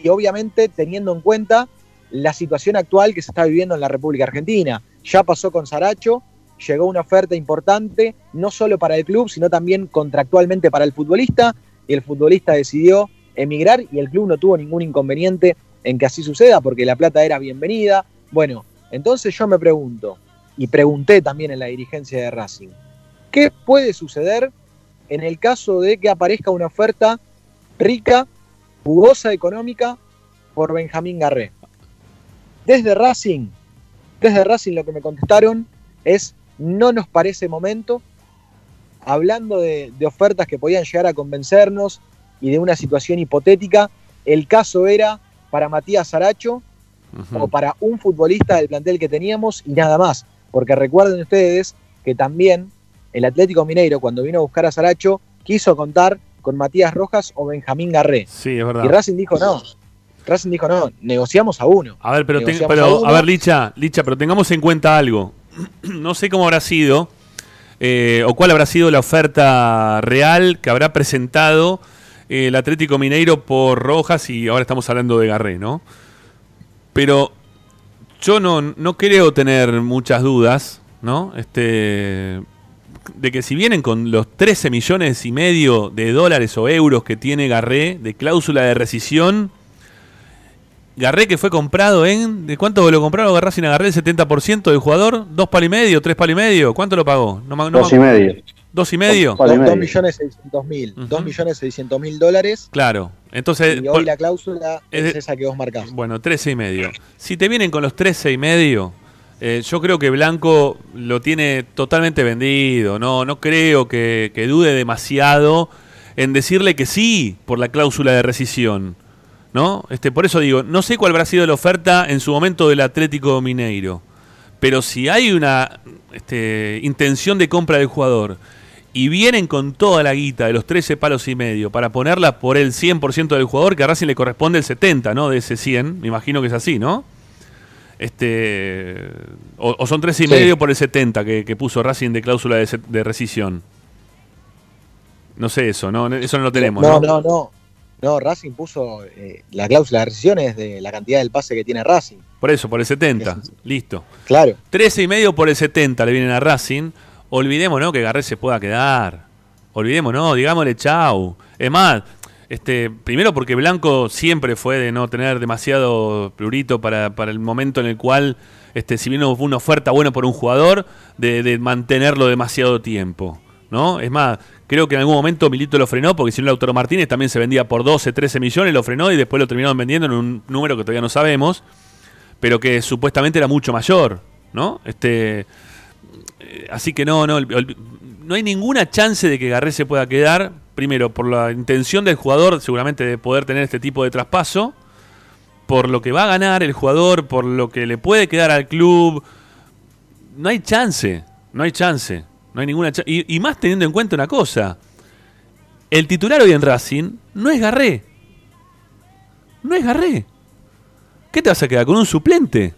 y obviamente teniendo en cuenta la situación actual que se está viviendo en la República Argentina. Ya pasó con Saracho, llegó una oferta importante, no solo para el club, sino también contractualmente para el futbolista, y el futbolista decidió emigrar y el club no tuvo ningún inconveniente en que así suceda, porque la plata era bienvenida. Bueno, entonces yo me pregunto, y pregunté también en la dirigencia de Racing, ¿qué puede suceder en el caso de que aparezca una oferta rica, jugosa, económica por Benjamín Garré? Desde Racing, desde Racing lo que me contestaron es no nos parece momento, hablando de, ofertas que podían llegar a convencernos y de una situación hipotética, el caso era para Matías Saracho o para un futbolista del plantel que teníamos y nada más, porque recuerden ustedes que también el Atlético Mineiro cuando vino a buscar a Saracho quiso contar con Matías Rojas o Benjamín Garré. Sí, es verdad. Y Racing dijo no. Racing dijo no, negociamos a uno. A ver, pero, a, ver, Licha, Licha, pero tengamos en cuenta algo. no sé cómo habrá sido eh, o cuál habrá sido la oferta real que habrá presentado el Atlético Mineiro por Rojas y ahora estamos hablando de Garré, ¿no? Pero yo no, no creo tener muchas dudas, ¿no? Este, de que si vienen con los 13 millones y medio de dólares o euros que tiene Garré de cláusula de rescisión, Garré que fue comprado en. ¿De cuánto lo compraron Racing a Garré? ¿El 70% del jugador? ¿Dos palos y medio? ¿Tres palos y medio? ¿Cuánto lo pagó? dos y medio. ¿Dos y medio? Dos, millones seiscientos mil. Dos millones seiscientos mil dólares. Claro. Entonces. Y hoy la cláusula es, esa que vos marcás. Bueno, trece y medio. Si te vienen con los trece y medio. Eh, yo creo que Blanco lo tiene totalmente vendido. No, no creo que, que dude demasiado en decirle que sí por la cláusula de rescisión. ¿no? Este, por eso digo, no sé cuál habrá sido la oferta en su momento del Atlético Mineiro, pero si hay una este, intención de compra del jugador y vienen con toda la guita de los 13 palos y medio para ponerla por el 100% del jugador, que a Racing le corresponde el 70, ¿no? De ese 100, me imagino que es así, ¿no? Este, o, son 13 y medio por el 70 que, puso Racing de cláusula de, de, rescisión. No sé eso, ¿no? Eso no lo tenemos. No, no, no. No, Racing puso eh, la cláusula de rescisión es de la cantidad del pase que tiene Racing. Por eso, por el 70. Listo. Claro. 13 y medio por el 70 le vienen a Racing. Olvidemos, ¿no? Que Garré se pueda quedar. Olvidemos, ¿no? Digámosle chau. Es más, este, primero porque Blanco siempre fue de no tener demasiado plurito para, para el momento en el cual, este, si hubo una oferta buena por un jugador, de, mantenerlo demasiado tiempo. ¿no? Es más, Creo que en algún momento Milito lo frenó, porque si no, el Lautaro Martínez también se vendía por 12, 13 millones, lo frenó y después lo terminaron vendiendo en un número que todavía no sabemos, pero que supuestamente era mucho mayor, ¿no? Este, así que no, no, no hay ninguna chance de que Garré se pueda quedar, primero por la intención del jugador, seguramente de poder tener este tipo de traspaso, por lo que va a ganar el jugador, por lo que le puede quedar al club. No hay chance, no hay chance. No hay ninguna y, y, más teniendo en cuenta una cosa. El titular hoy en Racing no es Garré. No es Garré. ¿Qué te vas a quedar con un suplente?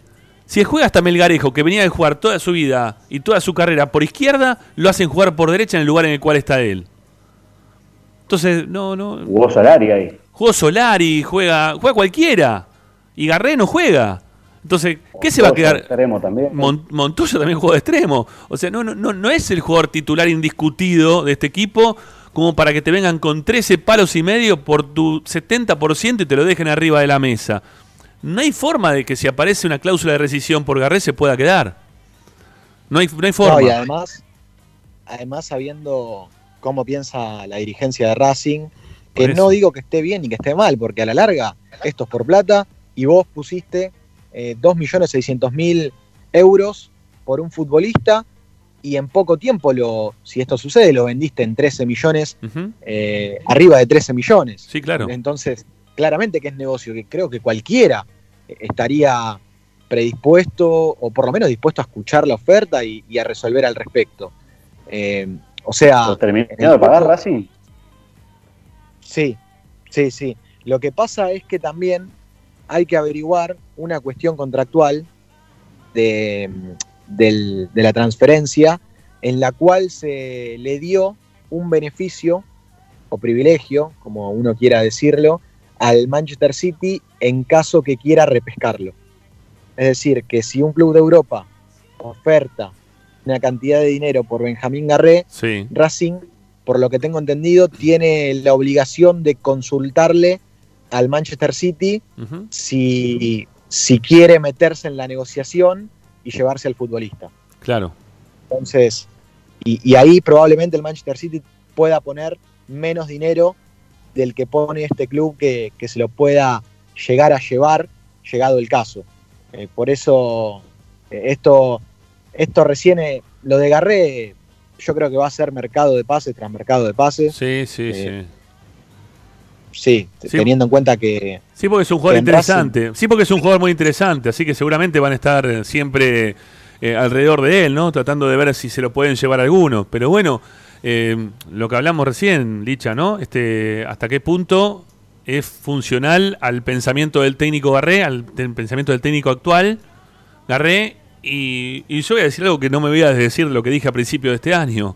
Si juega hasta Melgarejo, que venía de jugar toda su vida y toda su carrera por izquierda, lo hacen jugar por derecha en el lugar en el cual está él. Entonces, no, no. Jugó Solari ahí. Jugó Solari, juega, juega cualquiera. Y Garré no juega. Entonces, ¿qué se va a quedar? Extremo también. Montoya también juega de extremo. O sea, no, no, no es el jugador titular indiscutido de este equipo como para que te vengan con 13 palos y medio por tu 70% y te lo dejen arriba de la mesa. No hay forma de que si aparece una cláusula de rescisión por Garré se pueda quedar. No hay, no hay forma. y además, además sabiendo cómo piensa la dirigencia de Racing, que no digo que esté bien ni que esté mal, porque a la larga esto es por plata y vos pusiste eh, 2.600.000 euros por un futbolista y en poco tiempo, lo, si esto sucede, lo vendiste en 13 millones, eh, arriba de 13 millones. Sí, claro. Entonces, claramente que es negocio, que creo que cualquiera estaría predispuesto, o por lo menos dispuesto a escuchar la oferta y, a resolver al respecto. Eh, o sea. ¿Terminado de pagar Racing? Sí, sí, sí. Lo que pasa es que también hay que averiguar una cuestión contractual de, de la transferencia en la cual se le dio un beneficio o privilegio, como uno quiera decirlo, al Manchester City en caso que quiera repescarlo. Es decir, que si un club de Europa oferta una cantidad de dinero por Benjamín Garré, Racing, por lo que tengo entendido, tiene la obligación de consultarle al Manchester City si, si quiere meterse en la negociación y llevarse al futbolista. Claro. Entonces, y, ahí probablemente el Manchester City pueda poner menos dinero del que pone este club que, se lo pueda llegar a llevar, llegado el caso. Eh, por eso, eh, esto, esto recién, eh, lo de Garré, yo creo que va a ser mercado de pases tras mercado de pases. Sí, sí, sí. Sí, teniendo en cuenta que. Sí, porque es un jugador interesante. Sí, porque es un jugador muy interesante, así que seguramente van a estar siempre alrededor de él, ¿no? Tratando de ver si se lo pueden llevar alguno. Pero bueno, lo que hablamos recién, Licha, ¿no? Este, ¿Hasta qué punto es funcional al pensamiento del técnico Garré, al pensamiento del técnico actual, Garré, y, yo voy a decir algo que no me voy a decir lo que dije a principio de este año.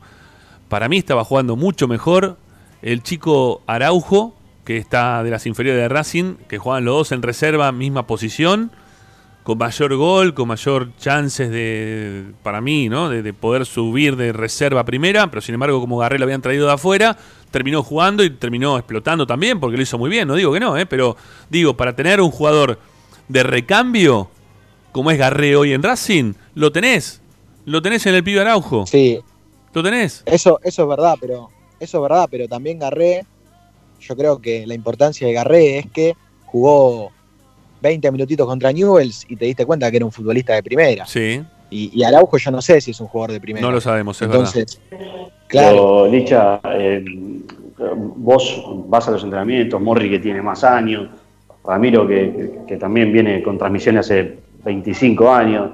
Para mí estaba jugando mucho mejor el chico Araujo, que está de las inferiores de Racing, que juegan los dos en reserva, misma posición, con mayor gol, con mayor chances de, para mí, ¿no? De, de, poder subir de reserva a primera, pero sin embargo, como Garré lo habían traído de afuera, terminó jugando y terminó explotando también, porque lo hizo muy bien, no digo que no, ¿eh? pero digo, para tener un jugador de recambio, como es Garré hoy en Racing, lo tenés. Lo tenés en el pibe Araujo. Sí. ¿Lo tenés? Eso, eso es verdad, pero. Eso es verdad, pero también Garré. Yo creo que la importancia de Garré es que jugó 20 minutitos contra Newells y te diste cuenta que era un futbolista de primera. Sí. Y, Araujo yo no sé si es un jugador de primera. No lo sabemos, es Entonces, Claro. Licha, eh, vos vas a los entrenamientos, Morri que tiene más años, Ramiro que, también viene con transmisiones hace 25 años.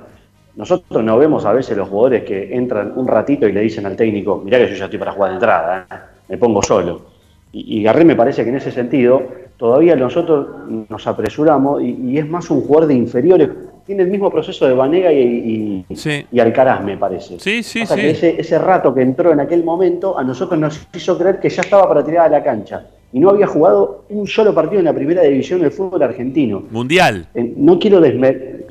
Nosotros no vemos a veces los jugadores que entran un ratito y le dicen al técnico, mirá que yo ya estoy para jugar de entrada, ¿eh? me pongo solo. Y, y, Garré me parece que en ese sentido todavía nosotros nos apresuramos y, y es más un jugador de inferiores tiene el mismo proceso de Vanega y, y, Alcaraz, me parece. Sí, sí, sí. ese, ese, rato que entró en aquel momento, a nosotros nos hizo creer que ya estaba para tirar a la cancha. Y no había jugado un solo partido en la primera división del fútbol argentino. Mundial. Eh, no quiero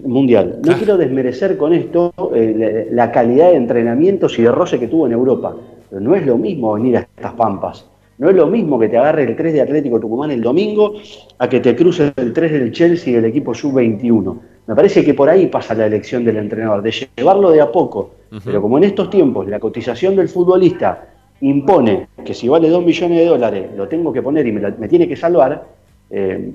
Mundial. No quiero desmerecer con esto eh, la calidad de entrenamientos y de roce que tuvo en Europa. Pero no es lo mismo venir a estas pampas. No es lo mismo que te agarre el 3 de Atlético Tucumán el domingo a que te cruce el 3 del Chelsea y el equipo sub-21. Me parece que por ahí pasa la elección del entrenador, de llevarlo de a poco. Pero como en estos tiempos la cotización del futbolista impone que si vale 2 millones de dólares lo tengo que poner y me, tiene que salvar, eh,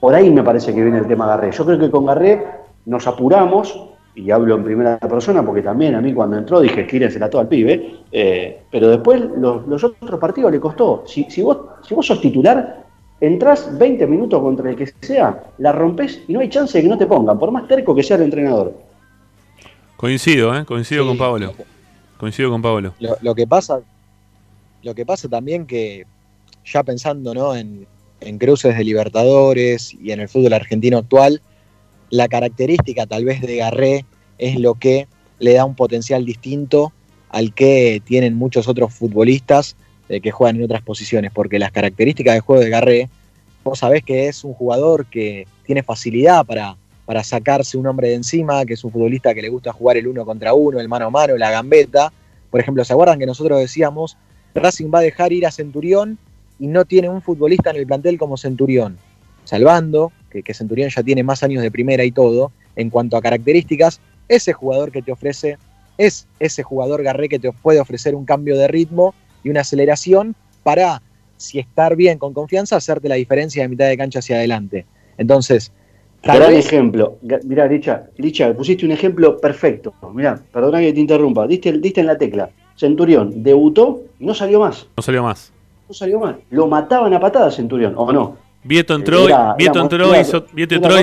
por ahí me parece que viene el tema Garré. Yo creo que con Garré nos apuramos y hablo en primera persona porque también a mí cuando entró dije tírensela todo al pibe, eh, pero después los, otros partidos le costó. Si, si, vos, si vos sos titular, entras 20 minutos contra el que sea, la rompes y no hay chance de que no te pongan, por más terco que sea el entrenador. Coincido, ¿eh? coincido con Pablo. Coincido con Pablo. Lo, que pasa, lo que pasa también que ya pensando ¿no? en, en cruces de Libertadores y en el fútbol argentino actual, la característica tal vez de Garré es lo que le da un potencial distinto al que tienen muchos otros futbolistas eh, que juegan en otras posiciones, porque las características de juego de Garré, vos sabés que es un jugador que tiene facilidad para, para sacarse un hombre de encima, que es un futbolista que le gusta jugar el uno contra uno, el mano a mano, la gambeta. Por ejemplo, ¿se acuerdan que nosotros decíamos, Racing va a dejar ir a Centurión y no tiene un futbolista en el plantel como Centurión? Salvando que, Centurión ya tiene más años de primera y todo, en cuanto a características, ese jugador que te ofrece es ese jugador Garré que te puede ofrecer un cambio de ritmo y una aceleración para, si estar bien con confianza, hacerte la diferencia de mitad de cancha hacia adelante. Entonces, Gran ejemplo. Mirá, Licha, Licha, pusiste un ejemplo perfecto. Mirá, perdona que te interrumpa. Diste, diste en la tecla. Centurión debutó y no salió más. No salió más. No salió más. Lo mataban a patadas Centurión, ¿o no? Vieto entró, Vieto entró, hizo, Vieto entró,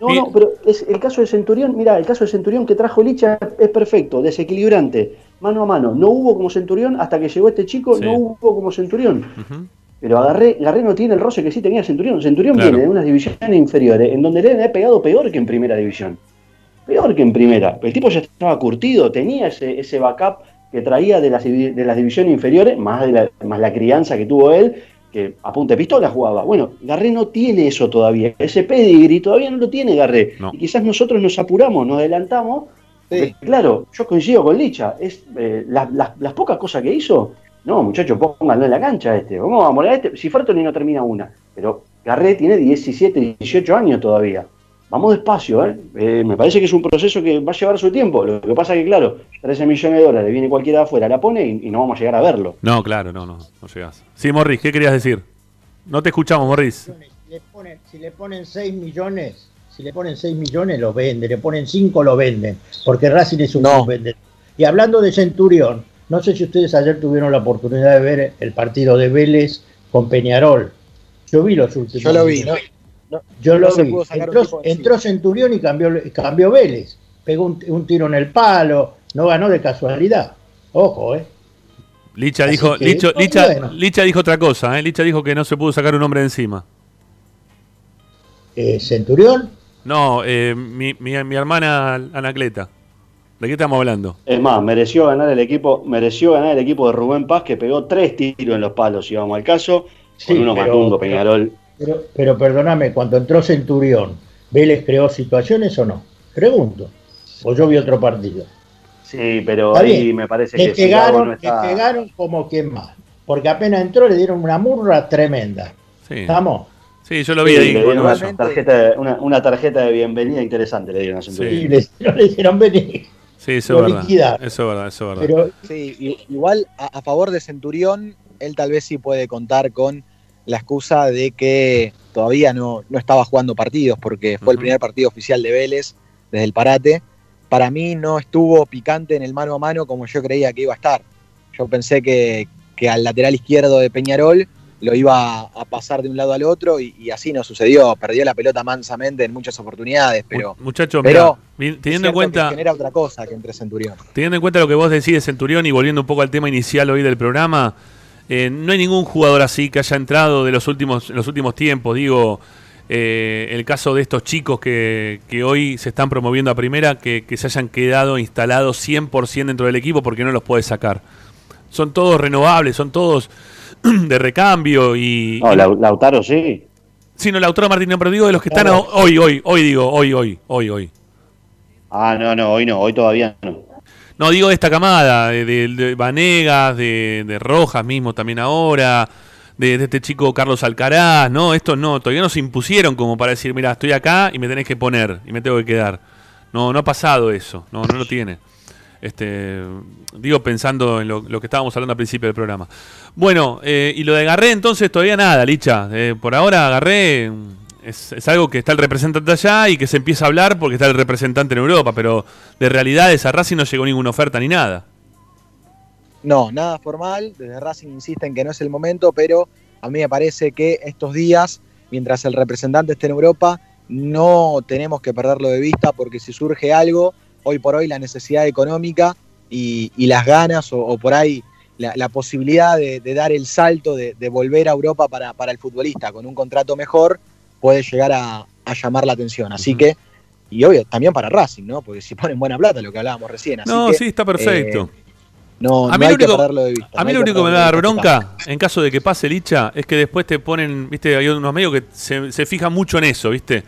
No, no, pero es el caso de Centurión, mira, el caso de Centurión que trajo Licha es perfecto, desequilibrante, mano a mano. No hubo como Centurión hasta que llegó este chico, no hubo como Centurión. Pero agarré, Garré no tiene el roce que sí tenía Centurión. Centurión viene de unas divisiones inferiores, en donde le ha pegado peor que en primera división. Peor que en primera. El tipo ya estaba curtido, tenía ese, ese backup que traía de las, de las divisiones inferiores, más, de la, más la crianza que tuvo él, que a punta de pistola jugaba. Bueno, Garré no tiene eso todavía, ese pedigree todavía no lo tiene Garré. Y quizás nosotros nos apuramos, nos adelantamos. Claro, yo coincido con Licha, es eh, las, pocas cosas que hizo, no, muchachos, pónganlo en la cancha este, vamos a morir a este, si Fertoli no termina una, pero Garré tiene 17, 18 años todavía vamos despacio, ¿eh? ¿eh? Me parece que es un proceso que va a llevar su tiempo. Lo que pasa es que, claro, 13 millones de dólares, viene cualquiera de afuera, la pone y, no vamos a llegar a verlo. No, claro, no, no, no llegas. Sí, Morris, ¿qué querías decir? No te escuchamos, Morris. Si le ponen, si le ponen 6 millones, si le ponen 6 millones, lo venden, le ponen 5, lo venden, porque Racing es un no. vendedor. Y hablando de Centurión, no sé si ustedes ayer tuvieron la oportunidad de ver el partido de Vélez con Peñarol. Yo vi los últimos. Yo lo vi. ¿No? Yo lo vi. Entró, Centurión y cambió, cambió Vélez. Pegó un, tiro en el palo. No ganó de casualidad. Ojo, ¿eh? Licha dijo, Licha, dijo otra cosa, ¿eh? Licha dijo que no se pudo sacar un hombre de encima. Eh, ¿Centurión? No, eh, mi, mi, hermana Anacleta. ¿De qué estamos hablando? Es más, mereció ganar el equipo, mereció ganar el equipo de Rubén Paz, que pegó tres tiros en los palos, si vamos al caso, con uno pero, Peñarol. Pero, pero perdóname, cuando entró Centurión, ¿Vélez creó situaciones o no? Pregunto. O yo vi otro partido. Sí, pero ahí me parece que pegaron, no está... pegaron como quien más. Porque apenas entró le dieron una murra tremenda. Sí. ¿Estamos? Sí, yo lo vi ahí. una, tarjeta, una, tarjeta de bienvenida interesante le dieron a Centurión. Sí, le, hicieron venir. Sí, eso es verdad. Eso es verdad, eso es verdad. Pero, sí, igual a, a favor de Centurión, él tal vez sí puede contar con la excusa de que todavía no, no estaba jugando partidos, porque fue el primer partido oficial de Vélez desde el parate. Para mí no estuvo picante en el mano a mano como yo creía que iba a estar. Yo pensé que, al lateral izquierdo de Peñarol lo iba a pasar de un lado al otro y, así no sucedió. Perdió la pelota mansamente en muchas oportunidades, pero. Muchachos, pero teniendo en cuenta. genera otra cosa que entre Centurión. Teniendo en cuenta lo que vos decís de Centurión y volviendo un poco al tema inicial hoy del programa, eh, no hay ningún jugador así que haya entrado de los últimos, en los últimos tiempos. Digo, eh, el caso de estos chicos que, hoy se están promoviendo a primera, que, se hayan quedado instalados 100% dentro del equipo porque no los puede sacar. Son todos renovables, son todos de recambio y... No, Lautaro sí. Sí, no, Lautaro Martínez, pero digo de los que están hoy, hoy, hoy digo, hoy, hoy, hoy, hoy. Ah, no, no, hoy no, hoy todavía no. No, digo de esta camada, de, de, Vanegas, de, de, Rojas mismo también ahora, de, este chico Carlos Alcaraz, ¿no? Estos no, todavía no se impusieron como para decir, mira, estoy acá y me tenés que poner y me tengo que quedar. No, no ha pasado eso, no, no lo tiene. Este, digo pensando en lo, que estábamos hablando al principio del programa. Bueno, eh, y lo de Garré entonces todavía nada, Licha. Eh, por ahora Garré es, algo que está el representante allá y que se empieza a hablar porque está el representante en Europa, pero de realidad esa Racing no llegó ninguna oferta ni nada. No, nada formal. Desde Racing insisten que no es el momento, pero a mí me parece que estos días, mientras el representante esté en Europa, no tenemos que perderlo de vista porque si surge algo, hoy por hoy la necesidad económica y, las ganas o, por ahí la, posibilidad de, dar el salto de, volver a Europa para, para el futbolista con un contrato mejor, puede llegar a, llamar la atención. Así que, y obvio, también para Racing, ¿no? Porque si ponen buena plata, lo que hablábamos recién. Así no, sí, está perfecto. Eh, no, a mí hay que perderlo de vista. A mí lo único que me da bronca, en caso de que pase Licha, es que después te ponen, viste, hay unos medios que se, se fijan mucho en eso, viste.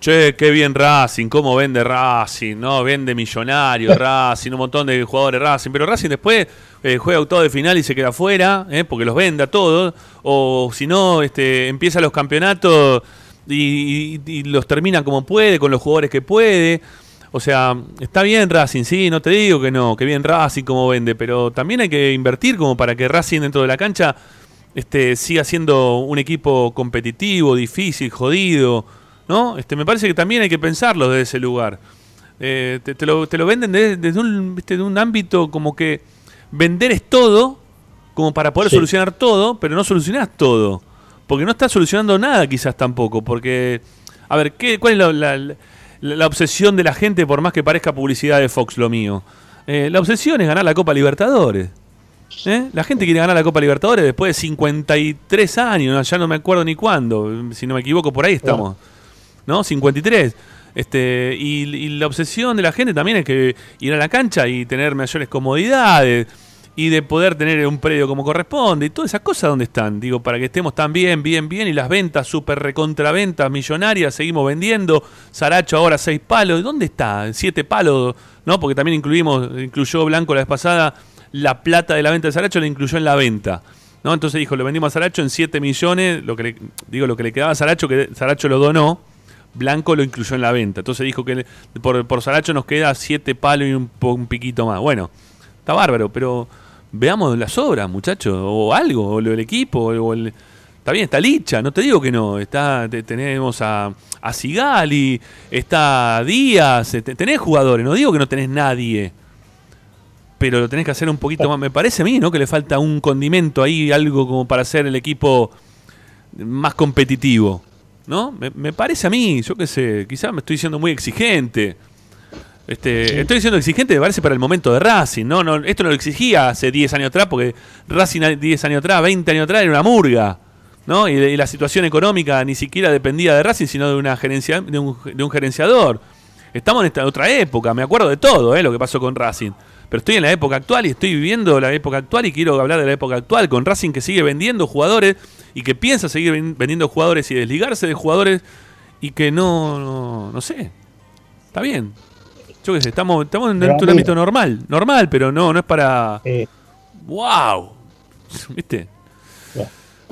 Che, qué bien Racing, cómo vende Racing, ¿no? Vende millonario Racing, un montón de jugadores Racing, pero Racing después eh, juega octavo de final y se queda afuera, ¿eh? porque los vende a todos, o si no, este, empieza los campeonatos y, los termina como puede, con los jugadores que puede. O sea, está bien Racing, sí, no te digo que no, que bien Racing como vende, pero también hay que invertir como para que Racing dentro de la cancha este, siga siendo un equipo competitivo, difícil, jodido, ¿no? Este, me parece que también hay que pensarlo desde ese lugar. Eh, te, lo, venden desde, un, de un ámbito como que vender es todo, como para poder solucionar todo, pero no solucionás todo. Porque no está solucionando nada quizás tampoco. Porque, a ver, ¿qué, ¿cuál es la, obsesión de la gente, por más que parezca publicidad de Fox lo mío. Eh, la obsesión es ganar la Copa Libertadores. ¿Eh? La gente quiere ganar la Copa Libertadores después de 53 años, ya no me acuerdo ni cuándo, si no me equivoco, por ahí estamos. ¿No? 53. Este, y, la obsesión de la gente también es que ir a la cancha y tener mayores comodidades y de poder tener un predio como corresponde y todas esas cosas donde están. Digo, para que estemos tan bien, bien, bien y las ventas, super recontraventas millonarias, seguimos vendiendo. Saracho ahora seis palos. ¿Dónde está? Siete palos, ¿no? Porque también incluimos, incluyó Blanco la vez pasada la plata de la venta de Saracho la incluyó en la venta. ¿no? Entonces dijo, lo vendimos a Saracho en 7 millones, lo que le, digo, lo que le quedaba a Saracho, que Saracho lo donó, Blanco lo incluyó en la venta. Entonces dijo que por, por Saracho nos queda 7 palos y un, un, piquito más. Bueno, está bárbaro, pero veamos las obras, muchachos, o algo, o el equipo, o el, Está bien, está Licha, no te digo que no. Está, tenemos a, a Sigali, está Díaz, tenés jugadores, no digo que no tenés nadie pero lo tenés que hacer un poquito más. Me parece a mí, ¿no? Que le falta un condimento ahí, algo como para hacer el equipo más competitivo, ¿no? Me, parece a mí, yo qué sé, quizás me estoy diciendo muy exigente. Este, Estoy diciendo exigente, me parece para el momento de Racing, ¿no? no esto no lo exigía hace 10 años atrás, porque Racing 10 años atrás, 20 años atrás era una murga. ¿no? Y, la situación económica ni siquiera dependía de Racing, sino de, una gerencia, de, un, de un gerenciador. Estamos en esta otra época, me acuerdo de todo, ¿eh? lo que pasó con Racing pero estoy en la época actual y estoy viviendo la época actual y quiero hablar de la época actual con Racing que sigue vendiendo jugadores y que piensa seguir vendiendo jugadores y desligarse de jugadores y que no, no, sé. Está bien. Yo qué sé, estamos, estamos dentro de un ámbito normal, normal, pero no, no es para... ¡Wow! ¿Viste?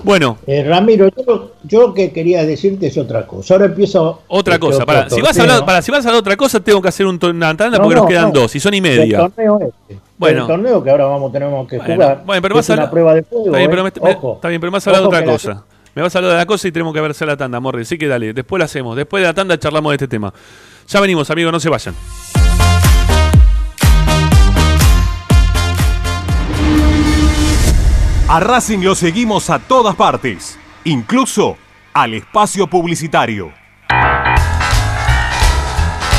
Bueno. Eh, Ramiro, yo, yo que quería decirte es otra cosa. Ahora empiezo. Otra cosa. Para, si vas a hablar, para, si vas a hablar otra cosa, tengo que hacer un, una tanda porque nos quedan dos y son y media. El torneo este. Bueno. El torneo que ahora vamos tenemos que jugar. Bueno, pero vas a una prueba de fuego. Está bien, pero, me, está bien, pero vas a hablar de otra cosa. Me vas a hablar de la cosa y tenemos que verse la tanda, Morri. Así que dale, después la hacemos. Después de la tanda charlamos de este tema. Ya venimos, amigos, no se vayan. A Racing lo seguimos a todas partes, incluso al espacio publicitario.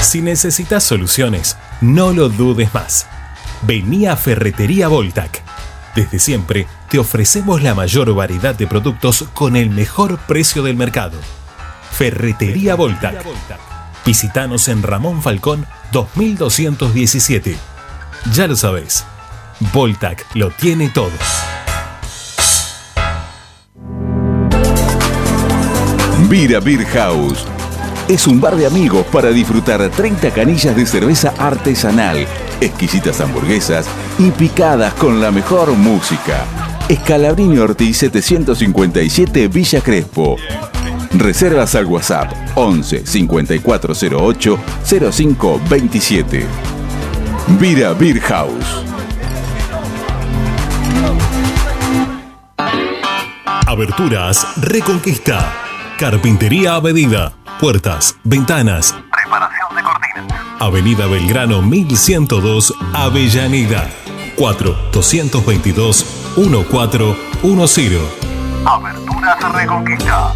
Si necesitas soluciones, no lo dudes más. Vení a Ferretería Voltac. Desde siempre te ofrecemos la mayor variedad de productos con el mejor precio del mercado. Ferretería Voltac. Visítanos en Ramón Falcón 2217. Ya lo sabéis, Voltac lo tiene todo. Vira Beer House. Es un bar de amigos para disfrutar 30 canillas de cerveza artesanal, exquisitas hamburguesas y picadas con la mejor música. Escalabrini Ortiz 757 Villa Crespo. Reservas al WhatsApp 11 5408 0527. Vira Beer House. Aberturas Reconquista Carpintería a medida. Puertas, ventanas. Preparación de cortinas. Avenida Belgrano 1102, Avellaneda. 4 222 1410. Aberturas Reconquista.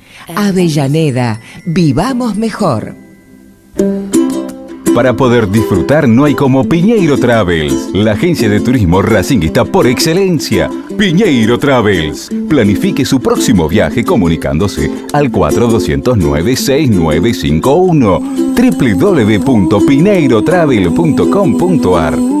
Avellaneda, vivamos mejor. Para poder disfrutar no hay como Piñeiro Travels, la agencia de turismo racinguista por excelencia. Piñeiro Travels. Planifique su próximo viaje comunicándose al 4209-6951 www.pineirotravel.com.ar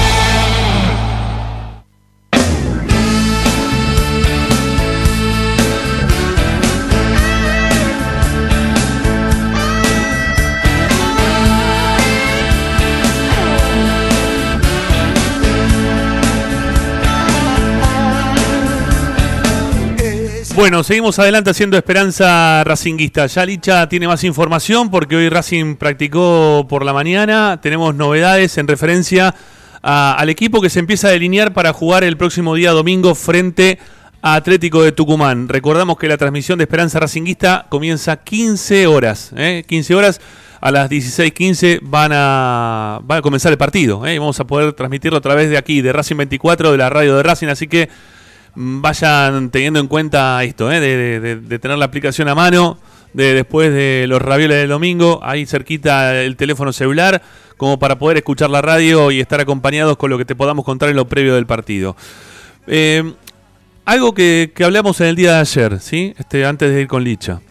Bueno, seguimos adelante haciendo Esperanza Racinguista. Ya Licha tiene más información porque hoy Racing practicó por la mañana. Tenemos novedades en referencia al equipo que se empieza a delinear para jugar el próximo día domingo frente a Atlético de Tucumán. Recordamos que la transmisión de Esperanza Racinguista comienza 15 horas. 15 ¿eh? horas. A las 16.15 van a, a comenzar el partido. ¿eh? Vamos a poder transmitirlo a través de aquí, de Racing 24, de la radio de Racing. Así que vayan teniendo en cuenta esto, ¿eh? de, tener la aplicación a mano, de después de los ravioles del domingo, ahí cerquita el teléfono celular, como para poder escuchar la radio y estar acompañados con lo que te podamos contar en lo previo del partido. Eh, algo que, que, hablamos en el día de ayer, ¿sí? este, antes de ir con Licha.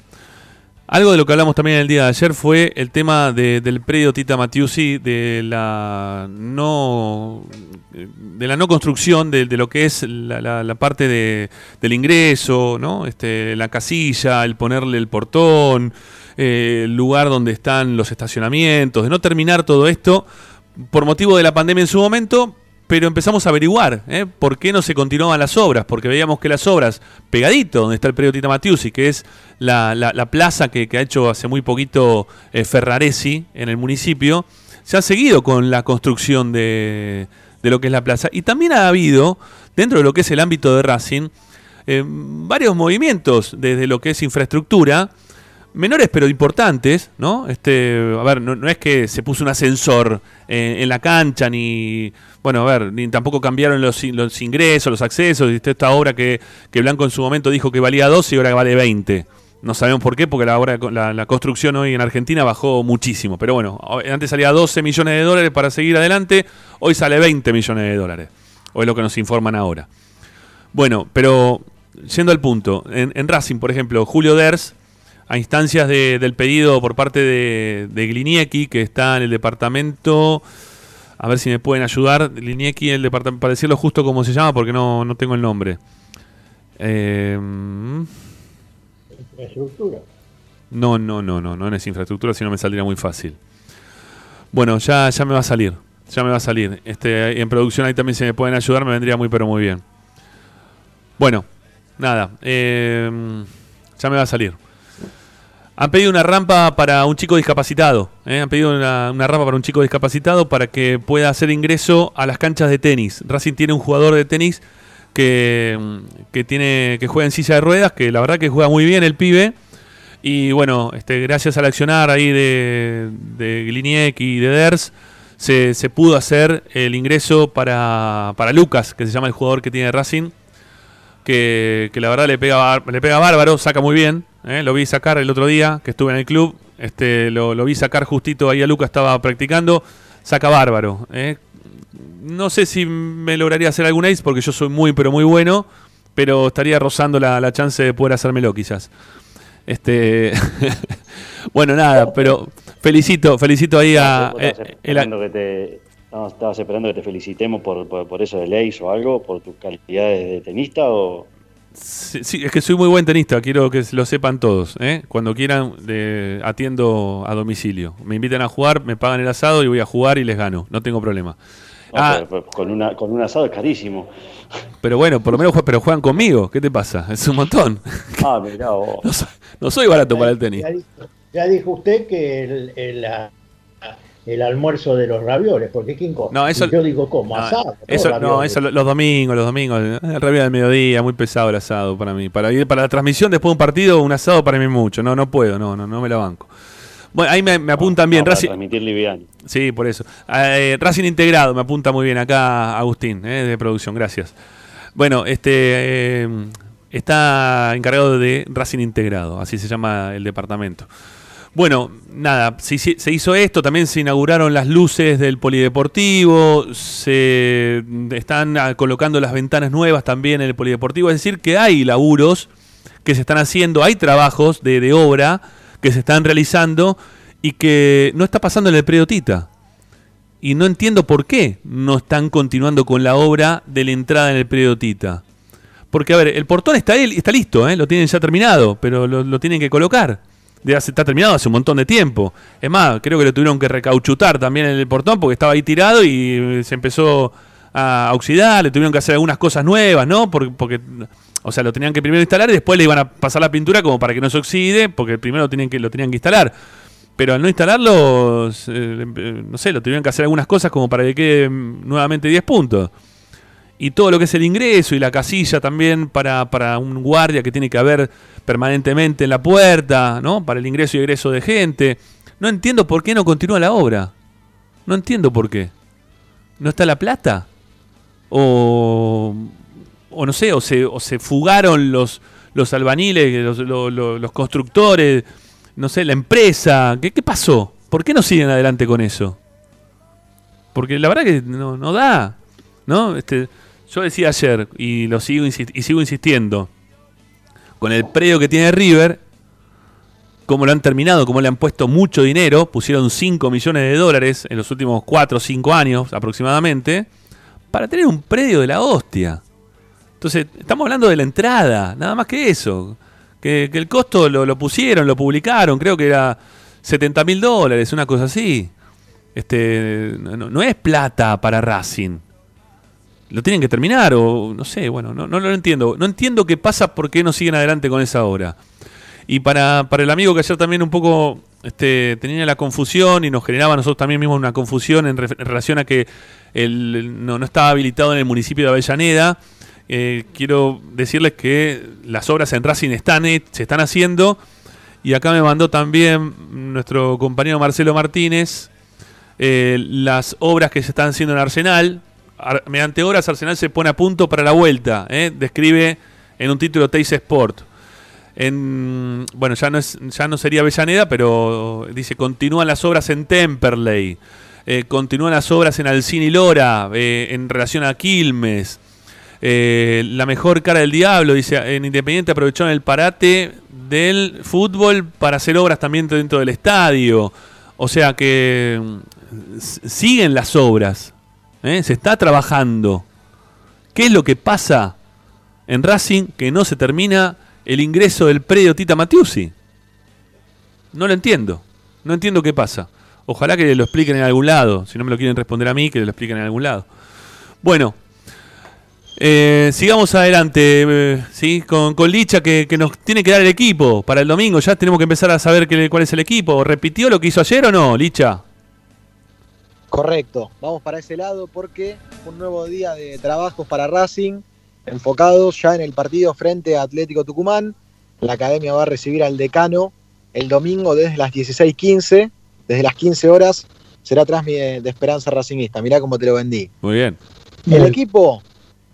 Algo de lo que hablamos también el día de ayer fue el tema del predio Tita Matiusi, de la no de la no construcción de, lo que es la, parte del ingreso, ¿no? Este, la casilla, el ponerle el portón, eh, el lugar donde están los estacionamientos, de no terminar todo esto por motivo de la pandemia en su momento, pero empezamos a averiguar ¿eh? por qué no se continuaban las obras, porque veíamos que las obras, pegadito donde está el predio Tita Matiusi, que es la, plaza que, ha hecho hace muy poquito eh, Ferraresi en el municipio, se ha seguido con la construcción de, lo que es la plaza. Y también ha habido, dentro de lo que es el ámbito de Racing, eh, varios movimientos desde lo que es infraestructura, menores pero importantes, ¿no? Este, a ver, no, es que se puso un ascensor en la cancha, ni, bueno, a ver, ni tampoco cambiaron los, ingresos, los accesos, esta obra que, que, Blanco en su momento dijo que valía 12 y ahora vale 20. No sabemos por qué, porque la, obra, la, construcción hoy en Argentina bajó muchísimo. Pero bueno, antes salía 12 millones de dólares para seguir adelante, hoy sale 20 millones de dólares. Hoy es lo que nos informan ahora. Bueno, pero yendo al punto, en, en Racing, por ejemplo, Julio Ders a instancias del pedido por parte de, de que está en el departamento. A ver si me pueden ayudar. Gliniecki, el departamento, para decirlo justo como se llama, porque no, no tengo el nombre. Eh, infraestructura. No, no, no, no, no es infraestructura, si no me saldría muy fácil. Bueno, ya, ya me va a salir. Ya me va a salir. Este, en producción ahí también se me pueden ayudar, me vendría muy pero muy bien. Bueno, nada. Eh, ya me va a salir. Han pedido una rampa para un chico discapacitado. ¿eh? Han pedido una, rampa para un chico discapacitado para que pueda hacer ingreso a las canchas de tenis. Racing tiene un jugador de tenis que, que, tiene, que juega en silla de ruedas, que la verdad que juega muy bien el pibe. Y bueno, este, gracias al accionar ahí de, de Gliniek y de Ders, se, se pudo hacer el ingreso para, para Lucas, que se llama el jugador que tiene Racing, que, que la verdad le pega, le pega bárbaro, saca muy bien. ¿Eh? Lo vi sacar el otro día que estuve en el club, este, lo, lo vi sacar justito ahí a Lucas, estaba practicando, saca bárbaro. ¿eh? No sé si me lograría hacer algún ace porque yo soy muy, pero muy bueno, pero estaría rozando la, la chance de poder hacérmelo quizás. Este, bueno, nada, pero felicito, felicito ahí a... Eh, esperando que te, ¿Estabas esperando que te felicitemos por, por, eso del ace o algo? ¿Por tus calidades de tenista o...? Sí, es que soy muy buen tenista, quiero que lo sepan todos. ¿eh? Cuando quieran, atiendo a domicilio. Me invitan a jugar, me pagan el asado y voy a jugar y les gano. No tengo problema. ah, con, una, con un asado es carísimo. Pero bueno, por lo menos pero juegan conmigo. ¿Qué te pasa? Es un montón. Ah, mirá vos. No, soy, barato para el tenis. Ya dijo, usted que el, el almuerzo de los ravioles, porque ¿quién come? No, eso, yo digo, como asado. Eso, no, eso los domingos, los domingos, el raviol del mediodía, muy pesado el asado para mí. Para ir para la transmisión después de un partido, un asado para mí mucho. No, no puedo, no, no, no me la banco. Bueno, ahí me, apuntan bien. Racing, transmitir liviano. Sí, por eso. Eh, Racing integrado, me apunta muy bien acá Agustín, eh, de producción, gracias. Bueno, este eh, está encargado de Racing integrado, así se llama el departamento. Bueno, nada, se, se, hizo esto, también se inauguraron las luces del polideportivo, se están ah, colocando las ventanas nuevas también en el polideportivo, es decir, que hay laburos que se están haciendo, hay trabajos de, obra que se están realizando y que no está pasando en el predio Tita. Y no entiendo por qué no están continuando con la obra de la entrada en el predio Tita. Porque, a ver, el portón está, está listo, ¿eh? lo tienen ya terminado, pero lo tienen que colocar de hace, está terminado hace un montón de tiempo. Es más, creo que lo tuvieron que recauchutar también en el portón porque estaba ahí tirado y se empezó a oxidar, le tuvieron que hacer algunas cosas nuevas, ¿no? Porque, o sea, lo tenían que primero instalar y después le iban a pasar la pintura como para que no se oxide, porque primero lo tenían que, lo tenían que instalar. Pero al no instalarlo, eh, no sé, lo tuvieron que hacer algunas cosas como para que quede nuevamente 10 puntos y todo lo que es el ingreso y la casilla también para, para, un guardia que tiene que haber permanentemente en la puerta, ¿no? Para el ingreso y egreso de gente. No entiendo por qué no continúa la obra. No entiendo por qué. ¿No está la plata? O, o no sé, o se, o se fugaron los, los albaniles, los, constructores, no sé, la empresa. ¿Qué, ¿Qué pasó? ¿Por qué no siguen adelante con eso? Porque la verdad que no, no da. ¿No? Este, yo decía ayer, y lo sigo, y sigo insistiendo, con el predio que tiene River, como lo han terminado, como le han puesto mucho dinero, pusieron 5 millones de dólares en los últimos 4 o 5 años aproximadamente, para tener un predio de la hostia. Entonces, estamos hablando de la entrada, nada más que eso. Que, el costo lo, pusieron, lo publicaron, creo que era 70 mil dólares, una cosa así. Este, no es plata para Racing lo tienen que terminar o no sé, bueno, no, no lo entiendo. No entiendo qué pasa, por qué no siguen adelante con esa obra. Y para, para el amigo que ayer también un poco este, tenía la confusión y nos generaba a nosotros también mismos una confusión en, relación a que no, no, estaba habilitado en el municipio de Avellaneda, eh, quiero decirles que las obras en Racing están, se están haciendo. Y acá me mandó también nuestro compañero Marcelo Martínez eh, las obras que se están haciendo en Arsenal, mediante horas Arsenal se pone a punto para la vuelta, ¿eh? describe en un título Teis Sport. En, bueno, ya no, ya no sería Avellaneda, pero dice, continúan las obras en Temperley, eh, continúan las obras en Alcine y Lora, eh, en relación a Quilmes. la mejor cara del diablo, dice, en Independiente aprovecharon el parate del fútbol para hacer obras también dentro del estadio. O sea que mm, siguen las obras. ¿Eh? Se está trabajando. ¿Qué es lo que pasa en Racing que no se termina el ingreso del predio Tita Matiusi? No lo entiendo. No entiendo qué pasa. Ojalá que lo expliquen en algún lado. Si no me lo quieren responder a mí, que lo expliquen en algún lado. Bueno, eh, sigamos adelante, eh, ¿sí? Con, con Licha que, nos tiene que dar el equipo para el domingo. Ya tenemos que empezar a saber cuál es el equipo. ¿Repitió lo que hizo ayer o no, Licha? Correcto, vamos para ese lado porque un nuevo día de trabajos para Racing, enfocados ya en el partido frente a Atlético Tucumán. La academia va a recibir al decano el domingo desde las 16:15, desde las 15 horas será atrás de, Esperanza Racingista. Mirá cómo te lo vendí. Muy bien. El equipo,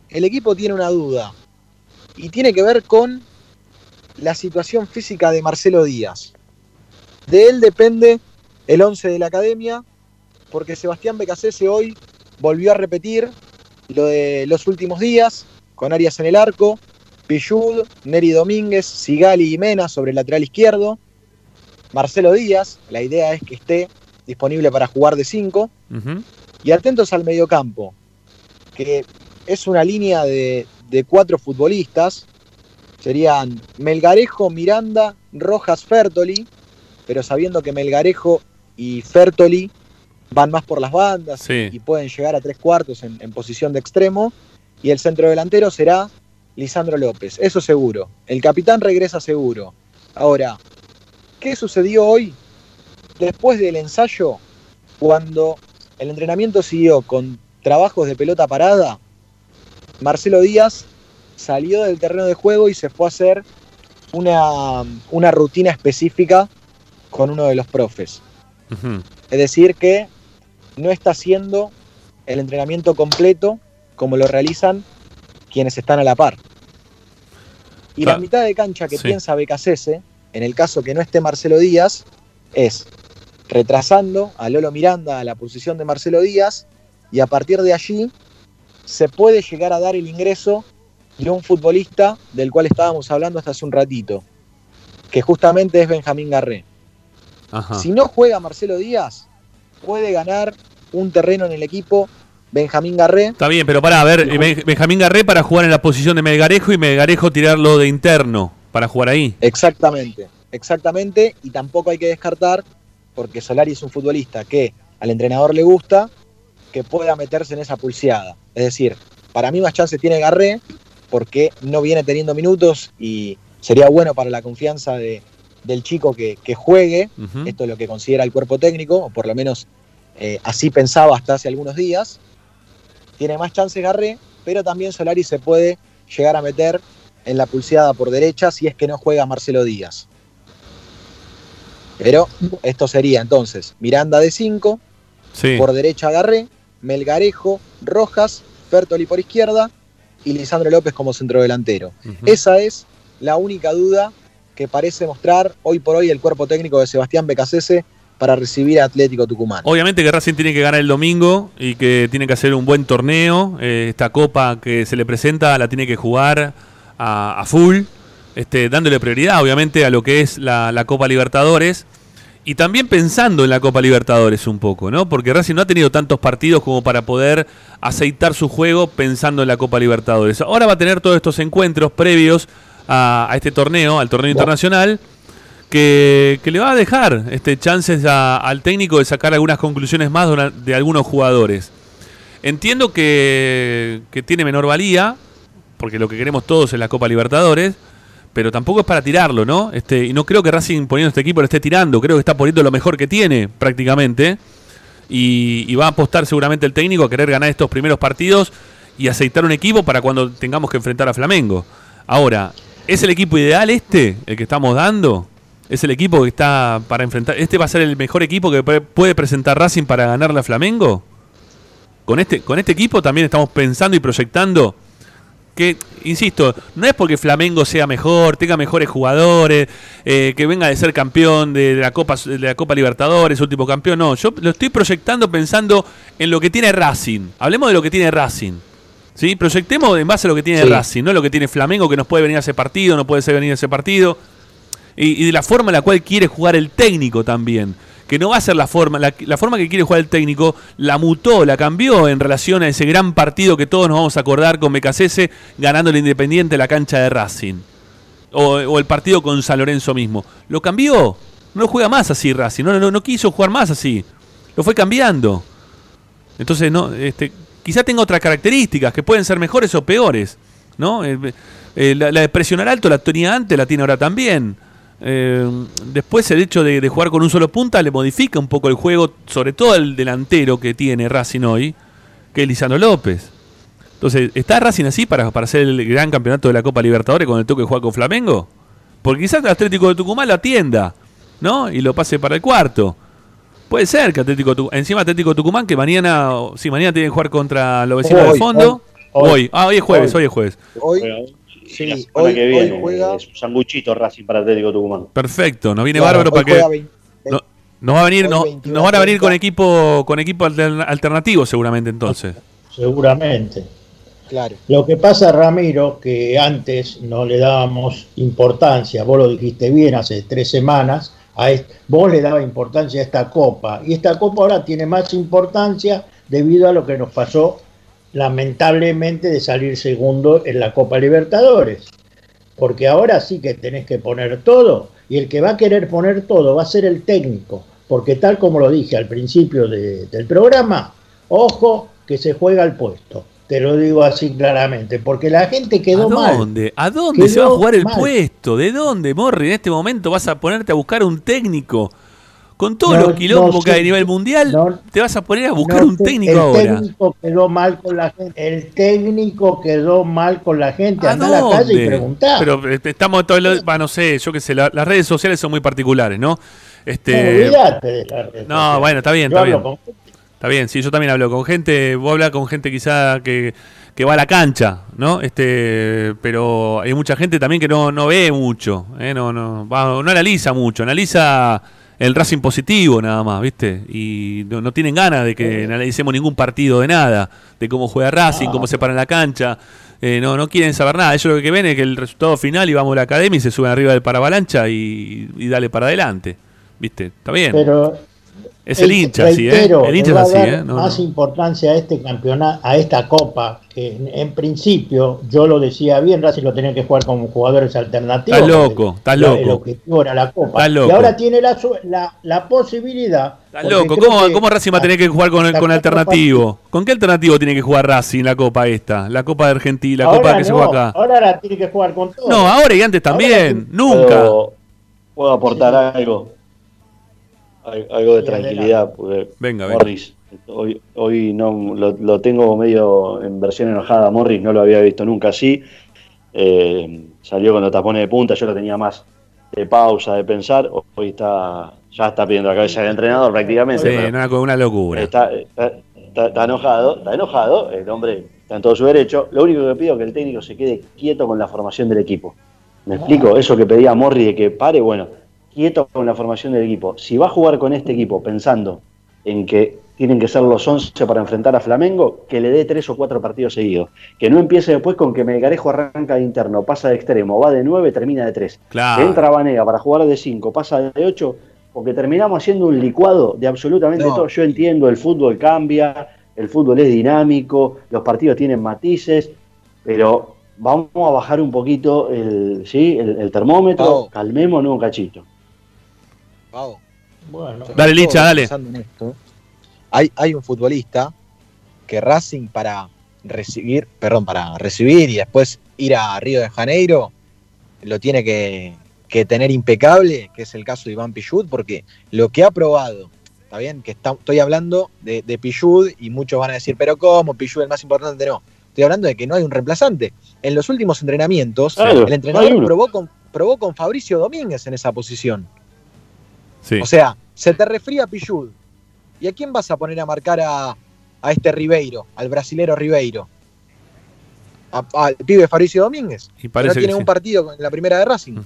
el equipo tiene una duda y tiene que ver con la situación física de Marcelo Díaz. De él depende el 11 de la academia, porque Sebastián Becasese hoy volvió a repetir lo de los últimos días, con Arias en el arco, Pillud, Neri Domínguez, Sigali y Mena sobre el lateral izquierdo, Marcelo Díaz, la idea es que esté disponible para jugar de 5, y atentos al mediocampo, que es una línea de, de cuatro futbolistas, serían Melgarejo, Miranda, Rojas, Fertoli, pero sabiendo que Melgarejo y Fertoli van más por las bandas y pueden llegar a tres cuartos en, posición de extremo. Y el centro delantero será Lisandro López, eso seguro. El capitán regresa seguro. Ahora, ¿qué sucedió hoy? Después del ensayo, cuando el entrenamiento siguió con trabajos de pelota parada, Marcelo Díaz salió del terreno de juego y se fue a hacer una, una rutina específica con uno de los profes. Es decir, que no está haciendo el entrenamiento completo como lo realizan quienes están a la par. Y la mitad de cancha que piensa Becasese, en el caso que no esté Marcelo Díaz, es retrasando a Lolo Miranda a la posición de Marcelo Díaz y a partir de allí se puede llegar a dar el ingreso de un futbolista del cual estábamos hablando hasta hace un ratito, que justamente es Benjamín Garré. Si no juega Marcelo Díaz, puede ganar un terreno en el equipo Benjamín Garré. Está bien, pero para, a ver, Benjamín Garré para jugar en la posición de Melgarejo y Melgarejo tirarlo de interno para jugar ahí. Exactamente, exactamente, y tampoco hay que descartar, porque Solari es un futbolista que al entrenador le gusta, que pueda meterse en esa pulseada. Es decir, para mí más chances tiene Garré, porque no viene teniendo minutos y sería bueno para la confianza de, del chico que, juegue, esto es lo que considera el cuerpo técnico, o por lo menos eh, así pensaba hasta hace algunos días. Tiene más chances Garré, pero también Solari se puede llegar a meter en la pulseada por derecha si es que no juega Marcelo Díaz. Pero esto sería entonces Miranda de 5, por derecha Garré, Melgarejo, Rojas, Fertoli por izquierda y Lisandro López como centrodelantero. Esa es la única duda que parece mostrar hoy por hoy el cuerpo técnico de Sebastián Becasese para recibir a Atlético Tucumán. Obviamente que Racing tiene que ganar el domingo y que tiene que hacer un buen torneo. Eh, esta copa que se le presenta la tiene que jugar a, full, este, dándole prioridad obviamente a lo que es la, Copa Libertadores. Y también pensando en la Copa Libertadores un poco, ¿no? Porque Racing no ha tenido tantos partidos como para poder aceitar su juego pensando en la Copa Libertadores. Ahora va a tener todos estos encuentros previos a, este torneo, al torneo internacional, que, le va a dejar este, chances al técnico de sacar algunas conclusiones más de, algunos jugadores. Entiendo que, tiene menor valía, porque lo que queremos todos es la Copa Libertadores, pero tampoco es para tirarlo, ¿no? Este, y no creo que Racing poniendo este equipo lo esté tirando, creo que está poniendo lo mejor que tiene prácticamente. Y, y, va a apostar seguramente el técnico a querer ganar estos primeros partidos y aceitar un equipo para cuando tengamos que enfrentar a Flamengo. Ahora, ¿Es el equipo ideal este, el que estamos dando? ¿Es el equipo que está para enfrentar? ¿Este va a ser el mejor equipo que puede presentar Racing para ganarle a Flamengo? Con este, con este equipo también estamos pensando y proyectando que, insisto, no es porque Flamengo sea mejor, tenga mejores jugadores, eh, que venga de ser campeón de, la Copa, de la Copa Libertadores, último campeón, no. Yo lo estoy proyectando pensando en lo que tiene Racing. Hablemos de lo que tiene Racing. ¿Sí? Proyectemos en base a lo que tiene Racing, no lo que tiene Flamengo, que nos puede venir a ese partido, no puede ser venir a ese partido. Y, de la forma en la cual quiere jugar el técnico también. Que no va a ser la forma, la, forma que quiere jugar el técnico, la mutó, la cambió en relación a ese gran partido que todos nos vamos a acordar con Becasese ganando el Independiente la cancha de Racing. O, el partido con San Lorenzo mismo. Lo cambió. No juega más así Racing. No, no, no quiso jugar más así. Lo fue cambiando. Entonces, no, este, quizá tenga otras características que pueden ser mejores o peores. ¿no? Eh, eh, la, de presionar alto la tenía antes, la tiene ahora también. Eh, después el hecho de, jugar con un solo punta le modifica un poco el juego, sobre todo el delantero que tiene Racing hoy, que es Lisandro López. Entonces, ¿está Racing así para, para hacer el gran campeonato de la Copa Libertadores con el toque de jugar con Flamengo? Porque quizás el Atlético de Tucumán lo atienda, ¿no? Y lo pase para el cuarto. Puede ser que Atlético Tucumán. Encima Atlético Tucumán, que mañana. Sí, mañana tienen que jugar contra los vecinos del fondo. Hoy, Ah, hoy es jueves, hoy, es jueves. Hoy. Sí, hoy, que viene juega... es un sanguchito Racing para Atlético Tucumán. Perfecto, nos viene bárbaro para que. no, va a venir, no, nos van a venir con equipo con equipo alternativo seguramente entonces. Seguramente. Claro. Lo que pasa, Ramiro, que antes no le dábamos importancia, vos lo dijiste bien hace tres semanas, vos le dabas importancia a esta copa, y esta copa ahora tiene más importancia debido a lo que nos pasó lamentablemente de salir segundo en la Copa Libertadores. Porque ahora sí que tenés que poner todo, y el que va a querer poner todo va a ser el técnico, porque tal como lo dije al principio del programa, ojo que se juega el puesto. Te lo digo así claramente, porque la gente quedó mal. ¿A dónde? ¿A dónde se va a jugar el puesto? ¿De dónde, Morri? En este momento vas a ponerte a buscar un técnico. Con todos los quilombos que hay a nivel mundial, te vas a poner a buscar un técnico ahora. El técnico quedó mal con la gente. El técnico quedó mal con la gente. Anda a la calle y preguntar. Pero este, estamos todos los, no sé, yo qué sé, las redes sociales son muy particulares, ¿no? Este, no, No, bueno, está bien, está bien. Está bien, sí, yo también hablo con gente, vos hablas con gente quizá que, va a la cancha, ¿no? Este, pero hay mucha gente también que no, no ve mucho, ¿eh? no, no, no analiza mucho, analiza el Racing positivo nada más, ¿viste? Y no, tienen ganas de que analicemos ningún partido de nada, de cómo juega Racing, cómo se para en la cancha. Eh, no, no quieren saber nada. Ellos lo que ven es que el resultado final y vamos a la academia y se suben arriba del paravalancha y, y dale para adelante. ¿Viste? Está bien. Pero es el hincha, sí, ¿eh? El hincha es así, ¿eh? más importancia a este campeonato, a esta copa, que en, principio, yo lo decía bien, Racing lo tenía que jugar con jugadores alternativos. Estás loco, estás loco. El objetivo era la copa. Y ahora tiene la, la, posibilidad. Estás loco, ¿Cómo, Racing va a tener que jugar con, con alternativo? ¿Con qué alternativo tiene que jugar Racing la copa esta? La copa de Argentina, la copa que se juega acá. Ahora la tiene que jugar con todo. No, ahora y antes también, nunca. ¿Puedo aportar algo? Algo de tranquilidad, porque venga, Morris, hoy, hoy no lo, tengo medio en versión enojada, Morris no lo había visto nunca así, eh, salió con los tapones de punta, yo lo tenía más de pausa, de pensar, hoy está ya está pidiendo la cabeza del entrenador prácticamente. Sí, una, una locura. Está, está, enojado, está enojado, el hombre está en todo su derecho, lo único que pido es que el técnico se quede quieto con la formación del equipo. ¿Me explico? Eso que pedía Morris de que pare, bueno, quieto con la formación del equipo. Si va a jugar con este equipo pensando en que tienen que ser los 11 para enfrentar a Flamengo, que le dé tres o cuatro partidos seguidos. Que no empiece después con que Melgarejo arranca de interno, pasa de extremo, va de 9, termina de 3. Claro. entra Vanega para jugar de 5, pasa de 8, porque terminamos haciendo un licuado de absolutamente todo. Yo entiendo, el fútbol cambia, el fútbol es dinámico, los partidos tienen matices, pero vamos a bajar un poquito el, ¿sí? el, termómetro, calmémonos un cachito. Bueno, dale, Licha, dale. hay, hay un futbolista que Racing para recibir, perdón, para recibir y después ir a Río de Janeiro, lo tiene que, tener impecable, que es el caso de Iván Pichud, porque lo que ha probado, está bien, que estoy hablando de, de Pichud y muchos van a decir, pero ¿cómo? Pichud el más importante, no. Estoy hablando de que no hay un reemplazante. En los últimos entrenamientos, el entrenador probó con, probó con Fabricio Domínguez en esa posición. O sea, se te refría Pichud. ¿Y a quién vas a poner a marcar a, este Ribeiro, al brasilero Ribeiro? al pibe Fabricio Domínguez. Y parece no tiene un partido en la primera de Racing.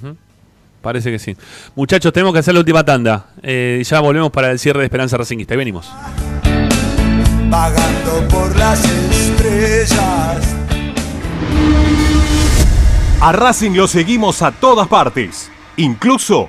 Parece que sí. Muchachos, tenemos que hacer la última tanda. Eh, y ya volvemos para el cierre de Esperanza Racingista. Y venimos. Pagando por las estrellas. A Racing lo seguimos a todas partes, incluso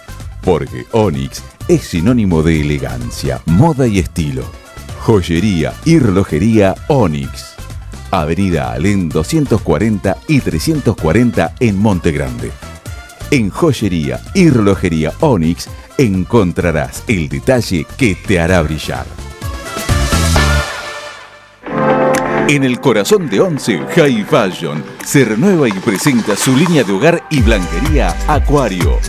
Porque Onyx es sinónimo de elegancia, moda y estilo. Joyería y relojería Onyx. Avenida Alén 240 y 340 en Monte Grande. En joyería y relojería Onyx encontrarás el detalle que te hará brillar. En el corazón de Once, High Fashion se renueva y presenta su línea de hogar y blanquería Acuario.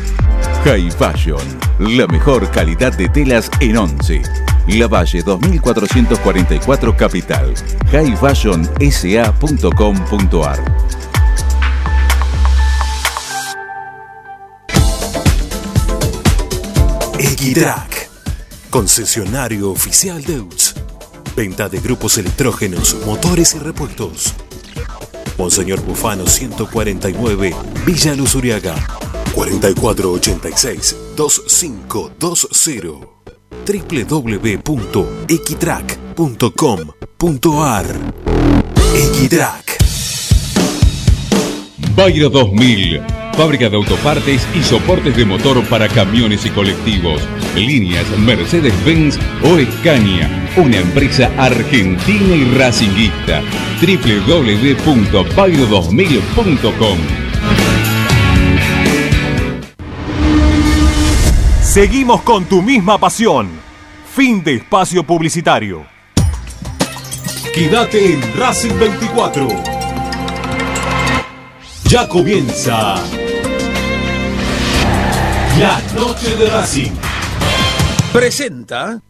High Fashion, la mejor calidad de telas en Once. La Valle 2444 Capital. highfashionsa.com.ar Equitrack, concesionario oficial de UTS. Venta de grupos electrógenos, motores y repuestos. Monseñor Bufano 149, Villa Luzuriaga. 4486-2520 www.equitrack.com.ar Equitrack Bayra 2000, fábrica de autopartes y soportes de motor para camiones y colectivos. Líneas Mercedes-Benz o Escaña, una empresa argentina y racinguista. www.bayro2000.com Seguimos con tu misma pasión. Fin de espacio publicitario. Quédate en Racing 24. Ya comienza la noche de Racing. Presenta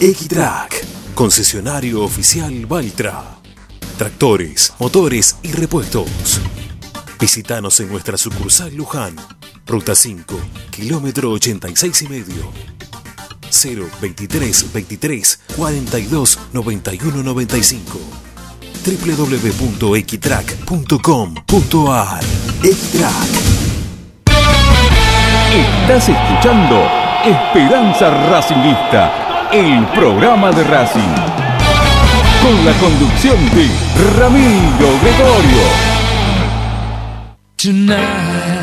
Equitrack, concesionario oficial Valtra. Tractores, motores y repuestos. Visítanos en nuestra sucursal Luján Ruta 5, kilómetro 86 y medio. 0 23 23 42 91 95 www.equitrack.com.ar Equitrack Estás escuchando Esperanza Racingista, el programa de Racing. Con la conducción de Ramiro Gregorio. Tonight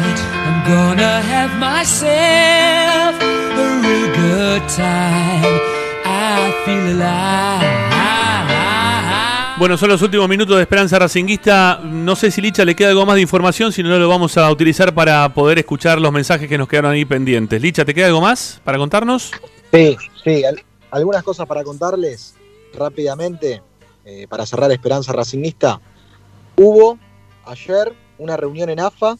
I'm gonna have myself a real good time. I feel alive. Bueno, son los últimos minutos de Esperanza Racinguista. No sé si Licha le queda algo más de información, si no lo vamos a utilizar para poder escuchar los mensajes que nos quedaron ahí pendientes. Licha, ¿te queda algo más para contarnos? Sí, sí, al- algunas cosas para contarles rápidamente eh, para cerrar Esperanza Racinguista. Hubo ayer una reunión en AFA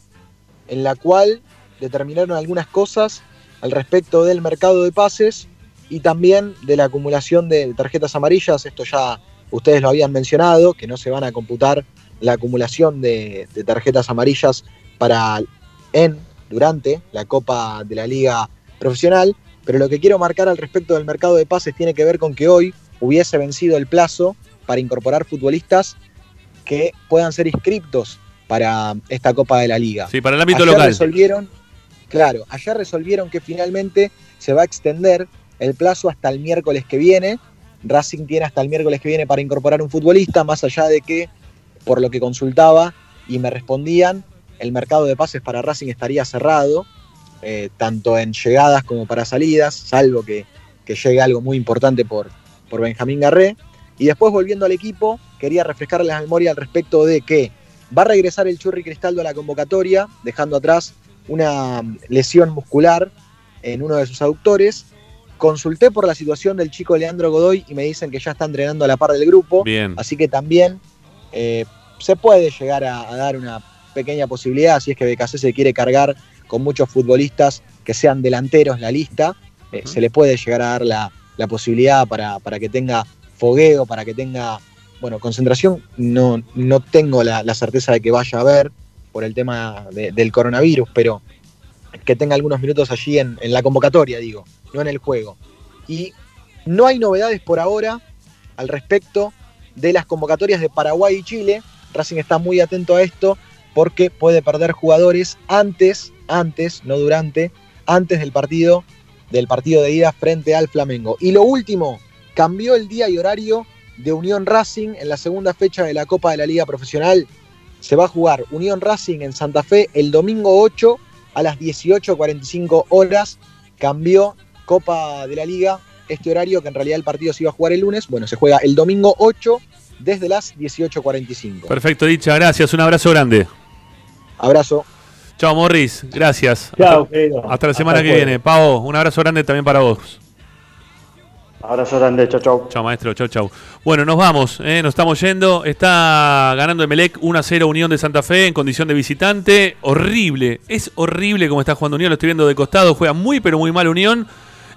en la cual determinaron algunas cosas al respecto del mercado de pases y también de la acumulación de tarjetas amarillas. Esto ya ustedes lo habían mencionado, que no se van a computar la acumulación de, tarjetas amarillas para en, durante la Copa de la Liga Profesional. Pero lo que quiero marcar al respecto del mercado de pases tiene que ver con que hoy hubiese vencido el plazo para incorporar futbolistas que puedan ser inscriptos para esta Copa de la Liga. Sí, para el ámbito Ayer local. Resolvieron, claro, ayer resolvieron que finalmente se va a extender el plazo hasta el miércoles que viene. Racing tiene hasta el miércoles que viene para incorporar un futbolista, más allá de que, por lo que consultaba y me respondían, el mercado de pases para Racing estaría cerrado, eh, tanto en llegadas como para salidas, salvo que, que llegue algo muy importante por, por Benjamín Garré. Y después, volviendo al equipo, quería refrescarles la memoria al respecto de que Va a regresar el Churri Cristaldo a la convocatoria, dejando atrás una lesión muscular en uno de sus aductores. Consulté por la situación del chico Leandro Godoy y me dicen que ya está entrenando a la par del grupo. Bien. Así que también eh, se puede llegar a, a, dar una pequeña posibilidad si es que BKC se quiere cargar con muchos futbolistas que sean delanteros la lista. Eh, se le puede llegar a dar la, la posibilidad para, para, que tenga fogueo, para que tenga, bueno, concentración. No, no tengo la, certeza de que vaya a haber por el tema de, del coronavirus, pero que tenga algunos minutos allí en, en, la convocatoria, digo, no en el juego. Y no hay novedades por ahora al respecto de las convocatorias de Paraguay y Chile. Racing está muy atento a esto porque puede perder jugadores antes, antes, no durante, antes del partido, del partido de ida frente al Flamengo. Y lo último, cambió el día y horario de Unión Racing en la segunda fecha de la Copa de la Liga Profesional. Se va a jugar Unión Racing en Santa Fe el domingo 8 a las 18.45 horas. Cambió Copa de la Liga este horario, que en realidad el partido se iba a jugar el lunes. Bueno, se juega el domingo 8 desde las 18.45. Perfecto, dicha, gracias. Un abrazo grande. Abrazo. Chao, Morris. Gracias. Chao, hasta, querido. Hasta la semana hasta que viene. Pavo, un abrazo grande también para vos. Abrazo grande, chau, chau. Chao, maestro, chau, chau. Bueno, nos vamos, eh, nos estamos yendo. Está ganando Emelec 1 a 0 Unión de Santa Fe en condición de visitante. Horrible, es horrible como está jugando Unión, lo estoy viendo de costado. Juega muy, pero muy mal Unión.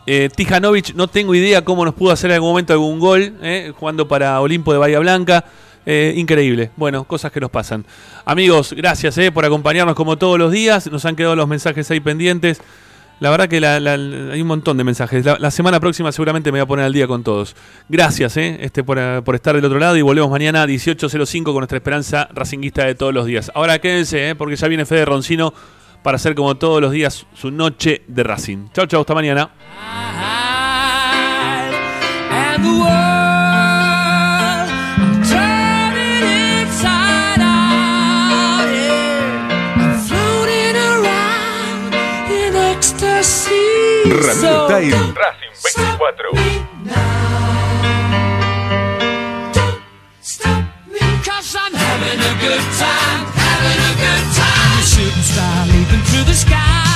Eh, Tijanovic, no tengo idea cómo nos pudo hacer en algún momento algún gol, eh, jugando para Olimpo de Bahía Blanca. Increíble. Bueno, cosas que nos pasan. Amigos, gracias por acompañarnos como todos los días. Nos han quedado los mensajes ahí pendientes. La verdad que hay un montón de mensajes. La, semana próxima seguramente me voy a poner al día con todos. Gracias eh, este, por, por, estar del otro lado y volvemos mañana a 18.05 con nuestra esperanza racinguista de todos los días. Ahora quédense, eh, porque ya viene Fede Roncino para hacer como todos los días su noche de Racing. Chau, chau, hasta mañana. Radio Time Racing 24. Shooting star leaping through the sky like a tiger.